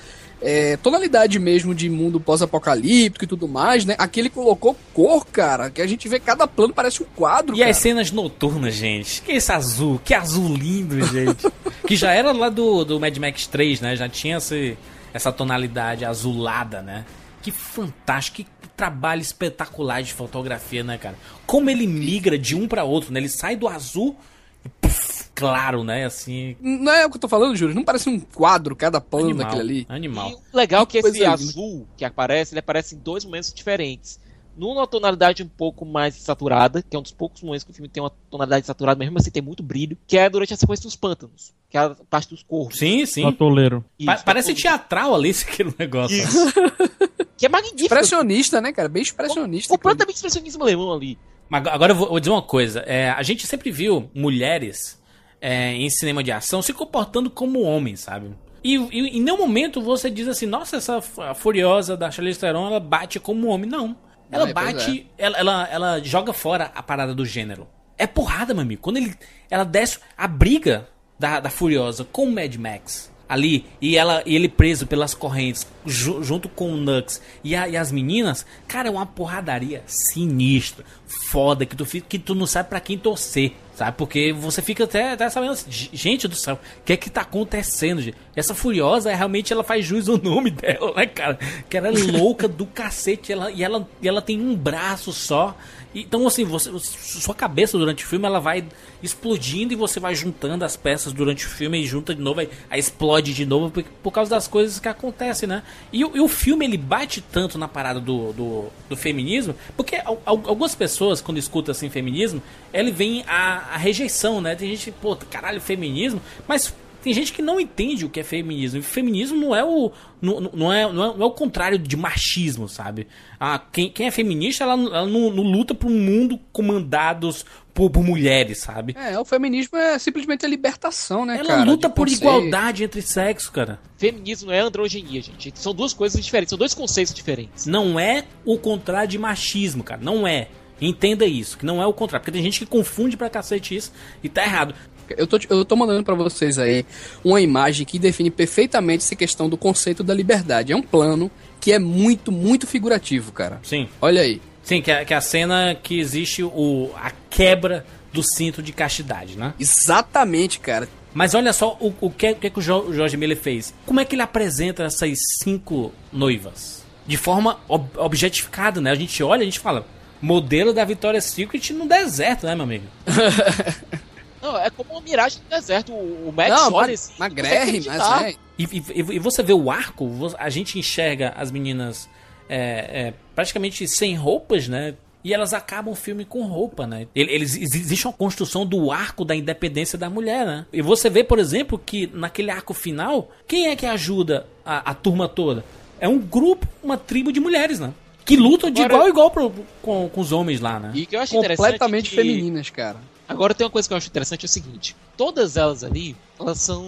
é, tonalidade mesmo de mundo pós-apocalíptico e tudo mais, né? Aqui ele colocou cor, cara, que a gente vê cada plano parece um quadro, E cara. as cenas noturnas, gente. Que esse azul, que azul lindo, gente. [laughs] que já era lá do, do Mad Max 3, né? Já tinha esse, essa tonalidade azulada, né? Que fantástico, que trabalho espetacular de fotografia, né, cara? Como ele migra de um pra outro, né? Ele sai do azul e puf, claro, né? Assim. Não é o que eu tô falando, Júlio? Não parece um quadro cada Animal, daquele ali? Animal. E o legal é que Que esse azul que aparece, ele aparece em dois momentos diferentes. Numa tonalidade um pouco mais saturada, que é um dos poucos momentos que o filme tem uma tonalidade saturada, mesmo assim tem muito brilho, que é durante a sequência dos pântanos, que é a parte dos corpos. Sim, sim. Atoleiro. Pa- Isso, parece tudo- teatral ali esse aquele negócio. Isso. [laughs] que é magnífico. Expressionista, né, cara? Bem expressionista. Completamente expressionismo alemão ali. Mas agora eu vou, vou dizer uma coisa. É, a gente sempre viu mulheres é, em cinema de ação se comportando como homens, sabe? E, e em nenhum momento você diz assim, nossa, essa Furiosa da Charlize Theron, ela bate como homem. Não. Ela É, bate, ela, ela, ela joga fora a parada do gênero. É porrada, meu amigo. Quando ele, ela desce a briga da, da Furiosa com o Mad Max ali e ela e ele preso pelas correntes ju- junto com o Nux e, a- e as meninas, cara, é uma porradaria sinistra, foda que tu que tu não sabe pra quem torcer, sabe? Porque você fica até, até sabendo assim, "G- gente do céu, o que é que tá acontecendo, gente? Essa Furiosa é, realmente ela faz jus ao [laughs] nome dela, né, cara? Que ela é louca do cacete, ela e ela e ela tem um braço só. Então, assim, você, sua cabeça durante o filme ela vai explodindo e você vai juntando as peças durante o filme e junta de novo, aí, aí explode de novo por, por causa das coisas que acontecem, né? E, o- e o filme ele bate tanto na parada do, do, do feminismo, porque al- algumas pessoas, quando escutam assim feminismo, ele vem a, a rejeição, né? Tem gente, pô, caralho, feminismo, mas Tem gente que não entende o que é feminismo. E feminismo não é o. Não, não, é, não, é, não é o contrário de machismo, sabe? Ah, quem, quem é feminista, ela, ela não, não luta por um mundo comandados por, por mulheres, sabe? É, o feminismo é simplesmente a libertação, né, Ela cara? luta de por conceito. igualdade entre sexos, cara. Feminismo não é androgenia, gente. São duas coisas diferentes, são dois conceitos diferentes. Não é o contrário de machismo, cara. Não é. Entenda isso, que não é o contrário. Porque tem gente que confunde pra cacete isso e tá errado. Eu tô, eu tô mandando pra vocês aí uma imagem que define perfeitamente essa questão do conceito da liberdade. É um plano que é muito, muito figurativo, cara. Sim. Olha aí. Sim, que é, que é a cena que existe o, a quebra do cinto de castidade, né? Exatamente, cara. Mas olha só o, o que, o que que o Jo- o Jorge Miller fez. Como é que ele apresenta essas cinco noivas? De forma ob- objetificada, né? A gente olha, a gente fala, modelo da Victoria's Secret no deserto, né, meu amigo? [laughs] Não, é como uma miragem no deserto. O o Max Não, olha assim. mas é. E, e- e você vê o arco, a gente enxerga as meninas é, é, praticamente sem roupas, né? E elas acabam o filme com roupa, né? Ele- Eles, existe uma construção do arco da independência da mulher, né? E você vê, por exemplo, que naquele arco final, quem é que ajuda a, a turma toda? É um grupo, uma tribo de mulheres, né? Que lutam de Agora- igual a igual pro- com, com os homens lá, né? E que eu acho interessante Completamente que- femininas, cara. Agora tem uma coisa que eu acho interessante é o seguinte: todas elas ali, elas são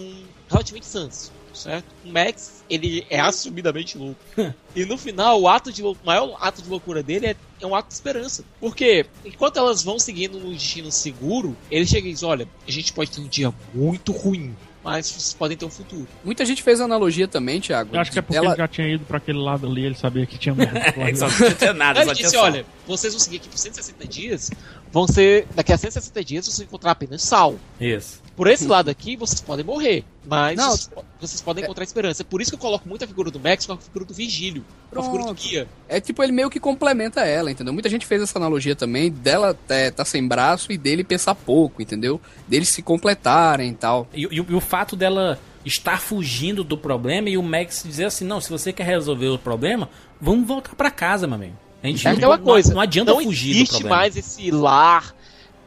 relativamente sãs, certo? O Max, ele é assumidamente louco. [laughs] e no final, o ato de lou- o maior ato de loucura dele é, é um ato de esperança. Porque enquanto elas vão seguindo um destino seguro, ele chega e diz: olha, a gente pode ter um dia muito ruim, mas vocês podem ter um futuro. Muita gente fez analogia também, Thiago. Eu acho que é porque Ela- ele já tinha ido pra aquele lado ali, ele sabia que tinha merda. [laughs] É, só não tinha nada, Ele só disse: olha, vocês vão seguir aqui por 160 dias, vão ser. Daqui a 160 dias vocês vão encontrar apenas sal. Isso. Por esse lado aqui, vocês podem morrer, mas Não. vocês, vocês podem encontrar esperança. É por isso que eu coloco muito a figura do Max com a figura do Vigílio, com a figura do. Guia. É tipo, ele meio que complementa ela, entendeu? Muita gente fez essa analogia também, dela é, tá sem braço e dele pensar pouco, entendeu? Deles se completarem e tal. E, e o- e o fato dela estar fugindo do problema e o Max dizer assim: não, se você quer resolver o problema, vamos voltar pra casa, meu amigo. A gente É não- aquela não- coisa. Não, adianta não fugir do existe problema. mais esse lar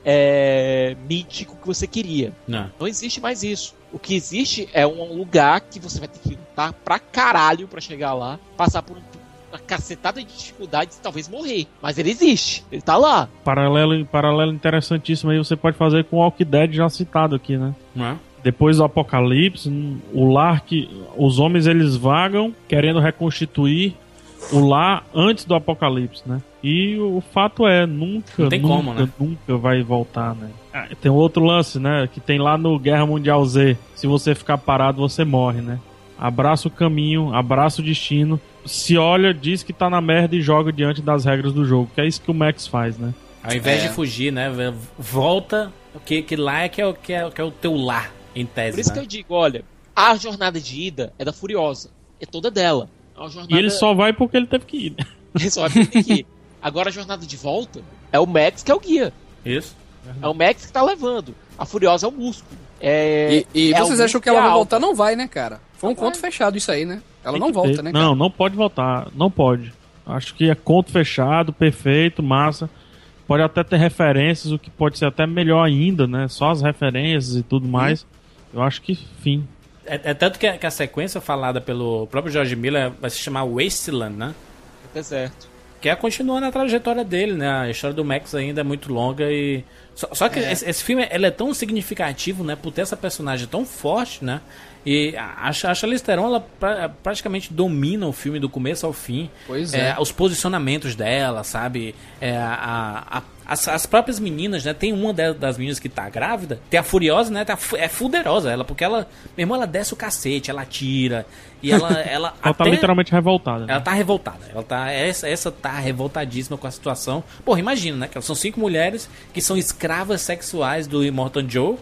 é, mítico que você queria. Não. Não existe mais isso. O que existe é um lugar que você vai ter que lutar pra caralho pra chegar lá, passar por um- uma cacetada de dificuldades e talvez morrer. Mas ele existe. Ele tá lá. Paralelo, paralelo interessantíssimo aí você pode fazer com o Walk Dead já citado aqui, né? Não é? Depois do apocalipse, o lar que os homens eles vagam querendo reconstituir o lar antes do apocalipse, né? E o fato é, nunca, nunca, como, né? nunca vai voltar, né? Ah, Tem outro lance, né? Que tem lá no Guerra Mundial Z. Se você ficar parado, você morre, né? Abraça o caminho, abraça o destino. Se olha, diz que tá na merda e joga diante das regras do jogo. Que é isso que o Max faz, né? Ao invés É. de fugir, né? Volta, que, que lá é que é, o- que, é, que é o teu lar, em tese. Por isso né? que eu digo, olha, a jornada de ida é da Furiosa. É toda dela. É uma jornada... E ele só vai porque ele teve que ir. né? [laughs] Ele só vai ter que ir. Agora a jornada de volta é o Max que é o guia. Isso. É o Max que tá levando. A Furiosa é o músculo. É, E, e é vocês acham que ela vai voltar? Não vai, né, cara? Foi um conto fechado isso aí, né? Ela Tem não volta, ter. né, cara? Não, não pode voltar. Não pode. Acho que é conto fechado, perfeito, massa. Pode até ter referências, o que pode ser até melhor ainda, né? Só as referências e tudo mais. Eu acho que fim. É, é tanto que a, que a sequência falada pelo próprio George Miller vai se chamar Wasteland, né? Deserto. Que é continuando a trajetória dele, né? A história do Max ainda é muito longa e. Só, só que É. esse, esse filme ele é tão significativo, né? Por ter essa personagem tão forte, né? E a, a Charlize Theron, ela pra- praticamente domina o filme do começo ao fim. Pois é. Os posicionamentos dela, sabe? É, a, a- as, as próprias meninas, né? Tem uma de- das meninas que tá grávida, tem a Furiosa, né? Tá, é fuderosa ela, porque ela, meu irmão, ela desce o cacete, ela tira. E ela. [laughs] ela, Ela tá literalmente revoltada. né? ela tá revoltada. Ela tá, essa, essa tá revoltadíssima com a situação. Porra, imagina, né? Que são cinco mulheres que são escravas sexuais do Immortal Joe.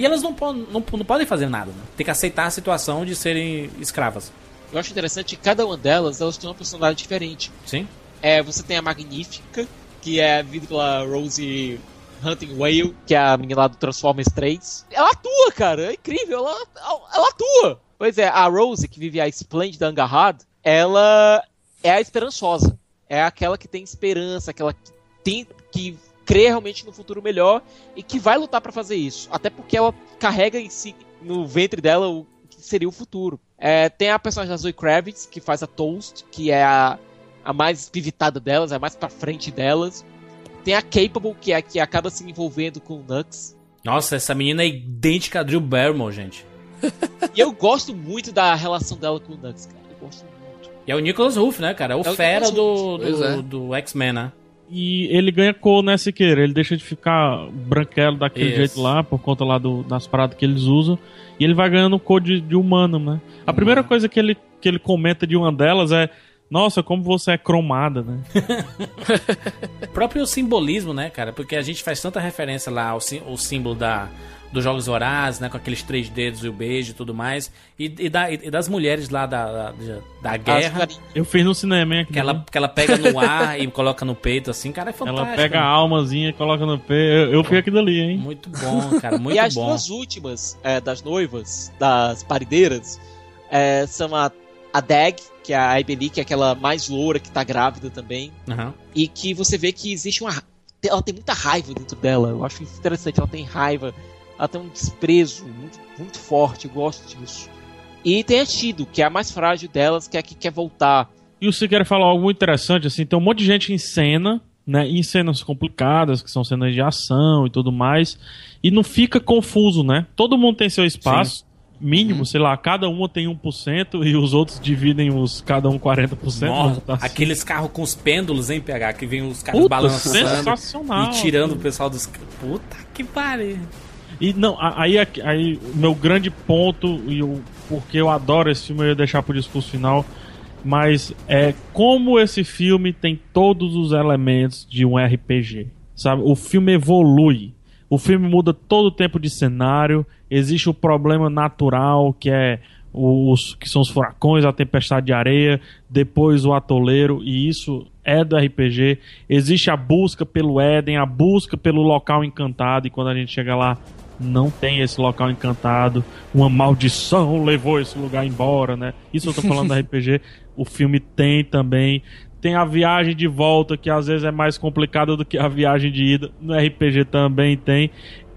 E elas não, po- não, não podem fazer nada, né? Tem que aceitar a situação de serem escravas. Eu acho interessante que cada uma delas, elas têm uma personalidade diferente. Sim? É, você tem a Magnífica, que é vivida pela Rosie Hunting Whale, que é a menina lá do Transformers 3. Ela atua, cara, é incrível, ela, ela atua. Pois é, a Rose, que vive a esplêndida Angarrad, ela é a esperançosa. É aquela que tem esperança, aquela que tem que crê realmente no futuro melhor e que vai lutar pra fazer isso. Até porque ela carrega em si no ventre dela o que seria o futuro. É, tem a personagem da Zoe Kravitz, que faz a Toast, que é a, a mais pivitada delas, é a mais pra frente delas. Tem a Capable, que é a que acaba se envolvendo com o Nux. Nossa, essa menina é idêntica a Drew Barrymore, gente. [laughs] e eu gosto muito da relação dela com o Nux, cara. Eu gosto muito. E é o Nicholas Ruff, né, cara? É o, É o fera Nicholas do, do, é. do X-Men, né? E ele ganha cor, né, Siqueira? Ele deixa de ficar branquelo daquele Isso. jeito lá, por conta lá do- das paradas que eles usam. E ele vai ganhando cor de, de humano, né? A primeira coisa que ele, que ele comenta de uma delas é: Nossa, como você é cromada, né? [laughs] Próprio simbolismo, né, cara? Porque a gente faz tanta referência lá ao, sim- ao símbolo da, dos Jogos Vorazes, né? Com aqueles três dedos e o beijo e tudo mais. E, e da- e das mulheres lá da, da, da guerra. Eu fiz no cinema, hein? Que ela, que ela pega no ar e coloca no peito, assim, cara, é fantástico. Ela pega a almazinha e coloca no pé. Eu, eu fiz aquilo ali, hein? Muito bom, cara, [laughs] muito e as bom. duas últimas é, das noivas, das parideiras, é, são a, a Dag, que é a Ibeli, que é aquela mais loura que tá grávida também. Aham. E que você vê que existe uma. Ela tem muita raiva dentro dela. Eu acho isso interessante. Ela tem raiva, ela tem um desprezo muito, muito forte. Eu gosto disso. E tem a Tido, que é a mais frágil delas, que é a que quer voltar. E o Siqueira falou algo muito interessante, assim, tem um monte de gente em cena, né, em cenas complicadas, que são cenas de ação e tudo mais, e não fica confuso, né? Todo mundo tem seu espaço, mínimo, sei lá, cada uma tem 1% e os outros dividem os cada um 40%. Nossa, vamos botar assim. aqueles carros com os pêndulos, hein, PH? Que vem os carros Puta, balançando sensacional. e tirando o pessoal dos. Puta que pariu. E não, aí, aí meu grande ponto, e o porque eu adoro esse filme, eu ia deixar pro discurso final, mas é como esse filme tem todos os elementos de um RPG. Sabe? O filme evolui. O filme muda todo o tempo de cenário. Existe o problema natural, que é os que são os furacões, a tempestade de areia, depois o atoleiro, e isso é do RPG. Existe a busca pelo Éden, a busca pelo local encantado, e quando a gente chega lá, não tem esse local encantado. Uma maldição levou esse lugar embora, né? Isso eu tô falando do RPG. [laughs] O filme tem também. Tem a viagem de volta, que às vezes é mais complicada do que a viagem de ida. No RPG também tem.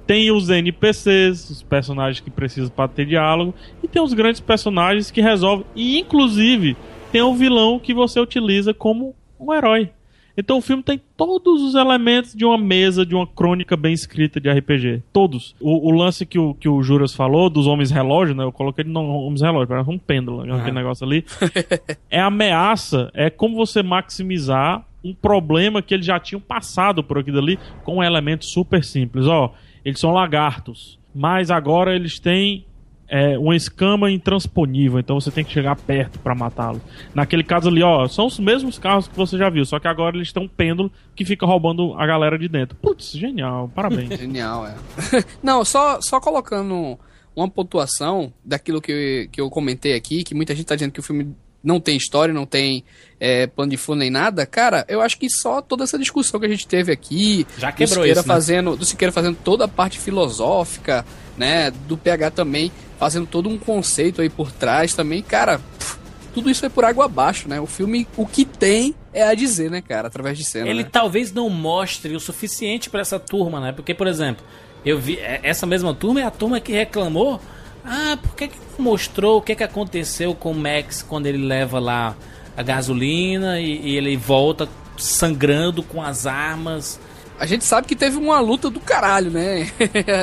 Tem os NPCs, os personagens que precisam para ter diálogo. E tem os grandes personagens que resolvem. E inclusive tem o vilão que você utiliza como um herói. Então o filme tem todos os elementos de uma mesa, de uma crônica bem escrita de RPG. Todos. O, o lance que o, que o Juras falou, dos homens relógio, né? Eu coloquei no homens relógio, parece um pêndulo, né, aquele negócio ali. [laughs] é ameaça, é como você maximizar um problema que eles já tinham passado por aquilo ali com um elemento super simples. Ó, eles são lagartos, mas agora eles têm é, uma escama intransponível, então você tem que chegar perto para matá-los. Naquele caso ali, ó, são os mesmos carros que você já viu, só que agora eles têm um pêndulo que fica roubando a galera de dentro. Putz, genial, parabéns. [laughs] Genial, é. [laughs] Não, só, só colocando uma pontuação daquilo que eu, que eu comentei aqui, que muita gente tá dizendo que o filme não tem história, não tem é, plano de fundo nem nada, cara, eu acho que só toda essa discussão que a gente teve aqui, Já do quebrou Siqueira isso, né? fazendo, do Siqueira fazendo toda a parte filosófica, né, do PH também fazendo todo um conceito aí por trás também, cara, pff, tudo isso é por água abaixo, né? O filme, o que tem é a dizer, né, cara, através de cena. Ele né? talvez não mostre o suficiente pra essa turma, né? Porque, por exemplo, eu vi é- essa mesma turma é a turma que reclamou. Ah, por que, que mostrou o que, que aconteceu com o Max quando ele leva lá a gasolina e, e ele volta sangrando com as armas? A gente sabe que teve uma luta do caralho, né?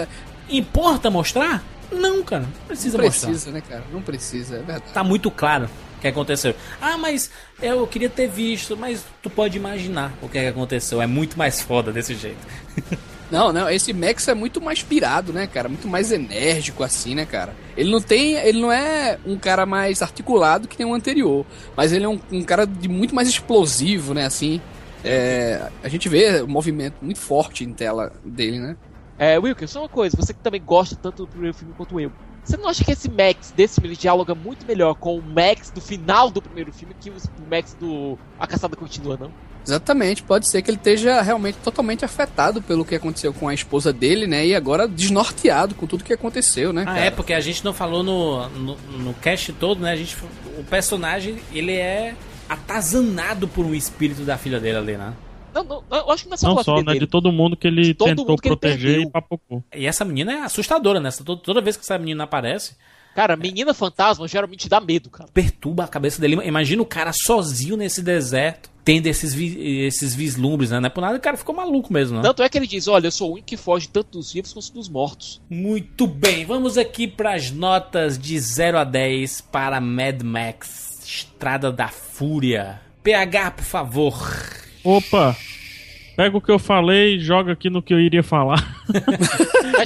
[laughs] Importa mostrar? Não, cara. Não precisa, não mostrar. precisa, né, cara? Não precisa, é verdade. Tá muito claro o que aconteceu. Ah, mas eu queria ter visto, mas tu pode imaginar o que que aconteceu. É muito mais foda desse jeito. [laughs] Não, não, esse Max é muito mais pirado, né, cara? Muito mais enérgico, assim, né, cara? Ele não tem. Ele não é um cara mais articulado que nem o anterior. Mas ele é um, um cara de muito mais explosivo, né, assim. É, a gente vê o movimento muito forte em tela dele, né? É, Wilker, só uma coisa, você que também gosta tanto do primeiro filme quanto eu. Você não acha que esse Max desse filme dialoga muito melhor com o Max do final do primeiro filme que o Max do A Caçada Continua, não? Exatamente, pode ser que ele esteja realmente totalmente afetado pelo que aconteceu com a esposa dele, né? E agora desnorteado com tudo que aconteceu, né? Ah, cara? é, porque a gente não falou no, no, no cast todo, né? A gente, o personagem, ele é atazanado por um espírito da filha dele ali, né? Não, não, eu acho que não é só, Não só, né? dele. De todo mundo que ele todo tentou que ele proteger perdeu. e papocou. E essa menina é assustadora, né? Toda, toda vez que essa menina aparece, Cara, menina fantasma geralmente dá medo, cara. perturba a cabeça dele. Imagina o cara sozinho nesse deserto, tendo esses, vi- esses vislumbres, né? Não é por nada o cara ficou maluco mesmo, né? Tanto é que ele diz, olha, eu sou o único que foge tanto dos vivos quanto dos mortos. Muito bem, vamos aqui para as notas de 0 a 10 para Mad Max Estrada da Fúria. PH, por favor. Opa! Pega o que eu falei e joga aqui no que eu iria falar. [laughs]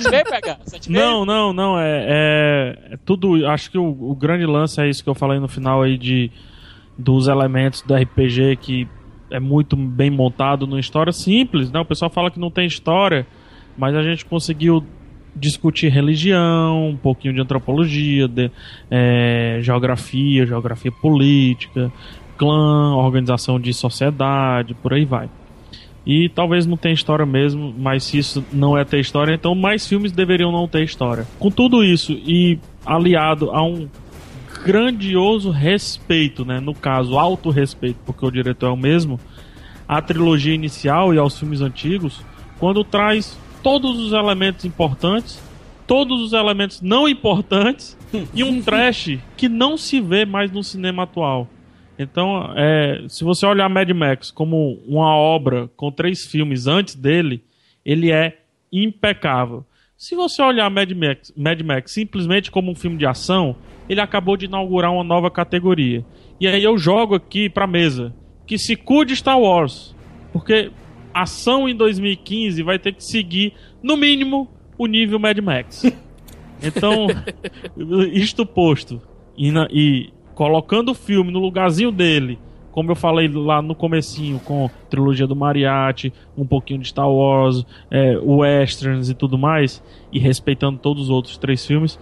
Sete? Sete meio? Não, não, não. É, é- é tudo. Acho que o, o grande lance é isso que eu falei no final aí de dos elementos do RPG que é muito bem montado numa história simples, né? O pessoal fala que não tem história, mas a gente conseguiu discutir religião, um pouquinho de antropologia, de, é, geografia, geografia política, clã, organização de sociedade, por aí vai. E talvez não tenha história mesmo, mas se isso não é ter história, então mais filmes deveriam não ter história. Com tudo isso e aliado a um grandioso respeito, né? No caso, alto respeito, porque o diretor é o mesmo, à trilogia inicial e aos filmes antigos, quando traz todos os elementos importantes, todos os elementos não importantes [laughs] e um trash que não se vê mais no cinema atual. Então, é, se você olhar Mad Max como uma obra com três filmes antes dele, ele é impecável. Se você olhar Mad Max, Mad Max simplesmente como um filme de ação, ele acabou de inaugurar uma nova categoria. E aí eu jogo aqui pra mesa que se cuide Star Wars, porque ação em 2015 vai ter que seguir no mínimo o nível Mad Max. [laughs] Então, [laughs] isto posto e, na- e colocando o filme no lugarzinho dele, como eu falei lá no comecinho com a trilogia do Mariachi, um pouquinho de Star Wars, é, westerns e tudo mais, e respeitando todos os outros três filmes,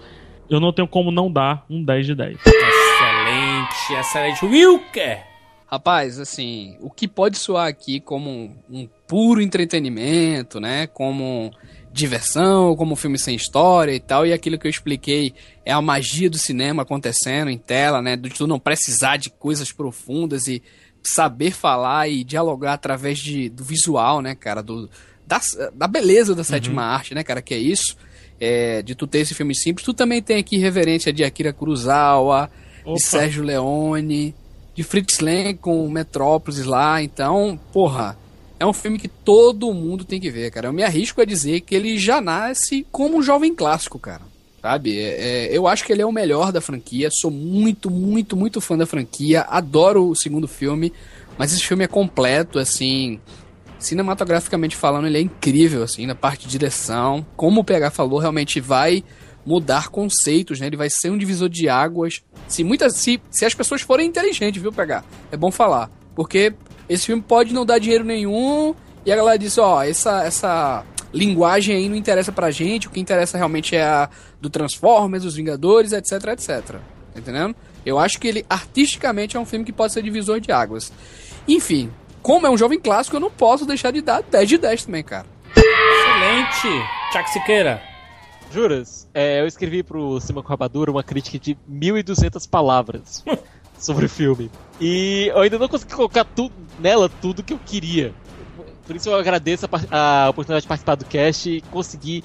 eu não tenho como não dar um 10 de 10. Excelente, excelente. Wilker! Rapaz, assim, o que pode soar aqui como um, um puro entretenimento, né? Como diversão, como um filme sem história e tal, e aquilo que eu expliquei é a magia do cinema acontecendo em tela, né? De tu não precisar de coisas profundas e saber falar e dialogar através de, do visual, né, cara? Do, da, da beleza da sétima arte, né, cara? Que é isso. É, de tu ter esse filme simples. Tu também tem aqui reverência de Akira Kurosawa, Opa. de Sérgio Leone, de Fritz Lang com Metrópolis lá. Então, porra, é um filme que todo mundo tem que ver, cara. Eu me arrisco a dizer que ele já nasce como um jovem clássico, cara. Sabe? É, é, eu acho que ele é o melhor da franquia. Sou muito, muito, muito fã da franquia. Adoro o segundo filme. Mas esse filme é completo, assim. Cinematograficamente falando, ele é incrível, assim, na parte de direção. Como o PH falou, realmente vai mudar conceitos, né? Ele vai ser um divisor de águas. Se muitas, se, se as pessoas forem inteligentes, viu, PH? É bom falar. Porque esse filme pode não dar dinheiro nenhum. E a galera diz, ó, essa, essa linguagem aí não interessa pra gente. O que interessa realmente é a do Transformers, dos Vingadores, etc, etc. Tá entendendo? Eu acho que ele, artisticamente, é um filme que pode ser divisor de águas. Enfim, como é um jovem clássico, eu não posso deixar de dar 10 de 10 também, cara. Excelente! Tiago Siqueira. Juras? É, eu escrevi pro Cima com Rapadura uma crítica de 1.200 palavras [laughs] sobre o filme. E eu ainda não consegui colocar tudo, nela tudo que eu queria. Por isso eu agradeço a, a oportunidade de participar do cast e conseguir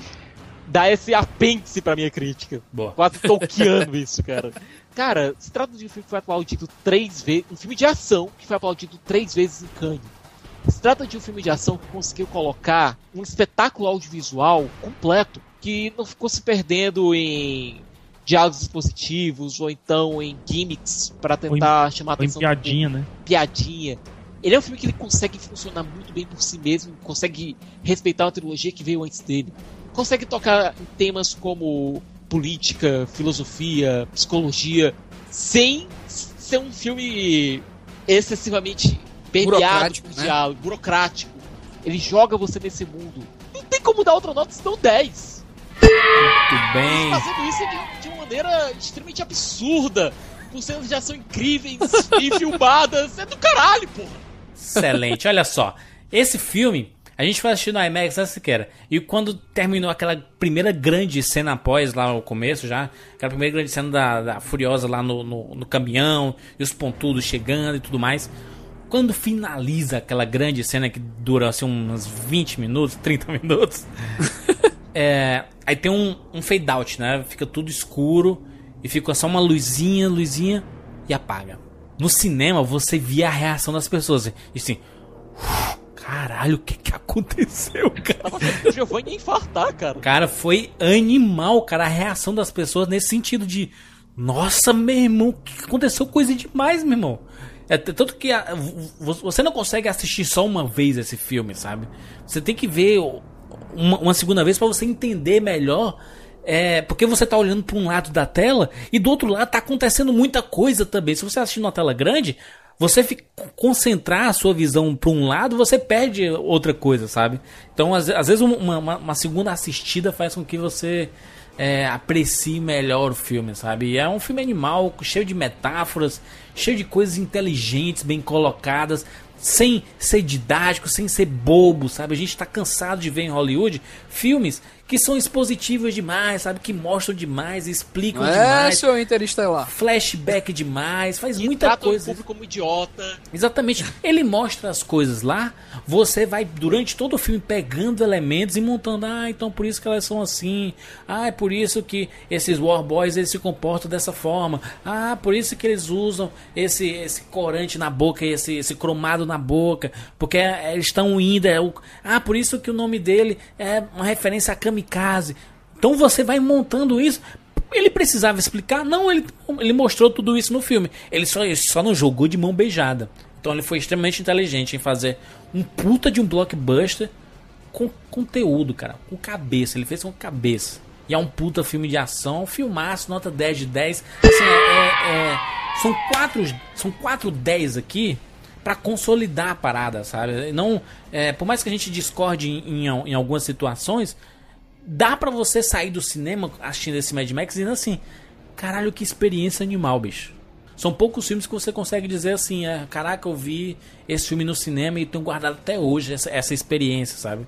dar esse apêndice pra minha crítica. Boa. Quase tolkeando isso, cara. Cara, se trata de um filme que foi aplaudido três vezes. Um filme de ação que foi aplaudido três vezes em Cannes. Se trata de um filme de ação que conseguiu colocar um espetáculo audiovisual completo, que não ficou se perdendo em diálogos expositivos ou então em gimmicks para tentar chamar a em atenção. do piadinha, né? piadinha. Ele é um filme que ele consegue funcionar muito bem por si mesmo, consegue respeitar a trilogia que veio antes dele. Consegue tocar em temas como política, filosofia, psicologia, sem ser um filme excessivamente permeado Burocrático, por né? diálogo, burocrático. Ele joga você nesse mundo. Não tem como dar outra nota senão 10. Muito bem. Fazendo isso uma maneira extremamente absurda, com cenas de ação incríveis e [laughs] filmadas. É do caralho, porra. Excelente, olha só. Esse filme, a gente foi assistir no IMAX, né, Siqueira? E quando terminou aquela primeira grande cena após, lá no começo já, aquela primeira grande cena da, da Furiosa lá no, no, no caminhão, e os pontudos chegando e tudo mais. Quando finaliza aquela grande cena que dura assim uns 20 minutos, 30 minutos, [laughs] é, aí tem um, um fade out, né? Fica tudo escuro e fica só uma luzinha, luzinha e apaga. No cinema você via a reação das pessoas. E assim, caralho, o que que aconteceu, [laughs] cara? O Giovanni ia infartar, cara. Cara, foi animal, cara, a reação das pessoas nesse sentido de nossa, meu irmão, o que aconteceu coisa demais, meu irmão. É tanto que a- você não consegue assistir só uma vez esse filme, sabe? Você tem que ver uma, uma segunda vez pra você entender melhor. É, porque você tá olhando pra um lado da tela e do outro lado tá acontecendo muita coisa também. Se você assistir numa tela grande, você fica, concentrar a sua visão pra um lado, você perde outra coisa, sabe? Então, às, às vezes, uma, uma- uma segunda assistida faz com que você é, aprecie melhor o filme, sabe? E é um filme animal, cheio de metáforas, cheio de coisas inteligentes, bem colocadas, sem ser didático, sem ser bobo, sabe? A gente tá cansado de ver em Hollywood filmes que são expositivos demais, sabe? Que mostram demais, explicam Não é, demais. seu Interestelar? Flashback demais, faz muita Trata o coisa. público como idiota. Exatamente. Ele mostra as coisas lá, você vai durante todo o filme pegando elementos e montando, ah, então por isso que elas são assim. Ah, é por isso que esses War Boys eles se comportam dessa forma. Ah, por isso que eles usam esse esse corante na boca, esse esse cromado na boca, porque é, eles estão indo, é o, ah, por isso que o nome dele é uma referência a Então você vai montando isso ele precisava explicar? Não, ele, ele mostrou tudo isso no filme. Ele só, só não jogou de mão beijada. Então ele foi extremamente inteligente em fazer um puta de um blockbuster com conteúdo, cara. Com cabeça. Ele fez com cabeça. E é um puta filme de ação. Filmaço, nota 10 de 10. Assim, é, é- é- são, quatro, são quatro 10 aqui pra consolidar a parada, sabe? Não, é, por mais que a gente discorde em, em, em algumas situações, dá pra você sair do cinema assistindo esse Mad Max e assim: caralho, que experiência animal, bicho. São poucos filmes que você consegue dizer assim: é, caraca, eu vi esse filme no cinema e tenho guardado até hoje essa, essa experiência, sabe?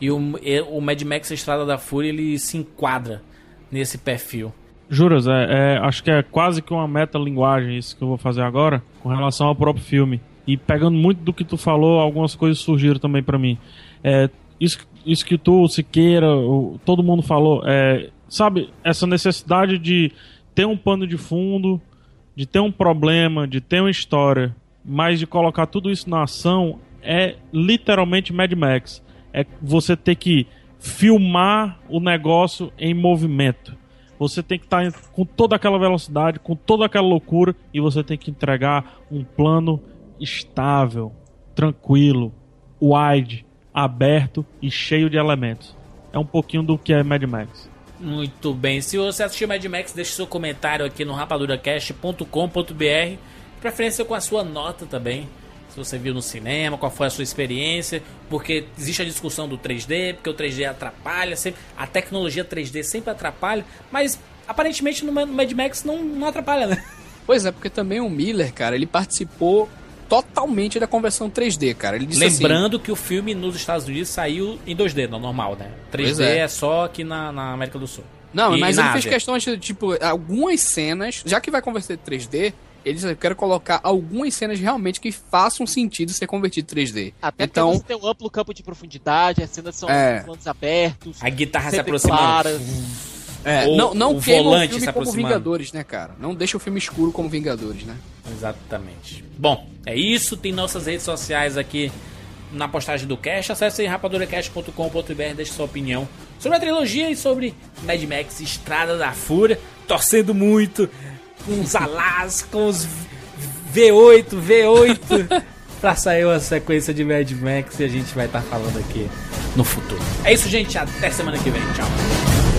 E o, o Mad Max Estrada da Fúria ele se enquadra nesse perfil. Juras, é, é, acho que é quase que uma metalinguagem isso que eu vou fazer agora com relação ao próprio filme. E pegando muito do que tu falou, algumas coisas surgiram também pra mim. É, isso, isso que tu, Siqueira, o- todo mundo falou, é, sabe, essa necessidade de ter um pano de fundo, de ter um problema, de ter uma história, mas de colocar tudo isso na ação é literalmente Mad Max. É você ter que filmar o negócio em movimento. Você tem que estar com toda aquela velocidade, com toda aquela loucura, e você tem que entregar um plano estável, tranquilo, wide, aberto e cheio de elementos. É um pouquinho do que é Mad Max. Muito bem. Se você assistiu Mad Max, deixe seu comentário aqui no rapaduracast.com.br. Preferência com a sua nota também. Se você viu no cinema, qual foi a sua experiência. Porque existe a discussão do 3D, porque o 3D atrapalha. Sempre, a tecnologia 3D sempre atrapalha. Mas aparentemente no Mad Max não, não atrapalha, né? Pois é, porque também o Miller, cara, ele participou totalmente da conversão 3D, cara. Ele disse assim, Lembrando que o filme nos Estados Unidos saiu em 2D, no normal, né? 3D Pois é. é. só aqui na, na América do Sul. Não, E mas ele fez questão de, tipo, algumas cenas, já que vai converter 3D, ele disse, eu quero colocar algumas cenas realmente que façam sentido ser convertido 3D. Até então, porque você tem um amplo campo de profundidade, as cenas são É. planos abertos. A guitarra se aproximando. claras. É, Ou não, não o volante o filme se como. Vingadores, né, cara? Não deixa o filme escuro como Vingadores, né? Exatamente. Bom, é isso. Tem nossas redes sociais aqui na postagem do cast. Acesse rapaduracast.com.br, deixe sua opinião sobre a trilogia e sobre Mad Max Estrada da Fúria. Torcendo muito com os alás, com os V8, V8, [laughs] pra sair uma sequência de Mad Max e a gente vai estar falando aqui no futuro. É isso, gente. Até semana que vem. Tchau.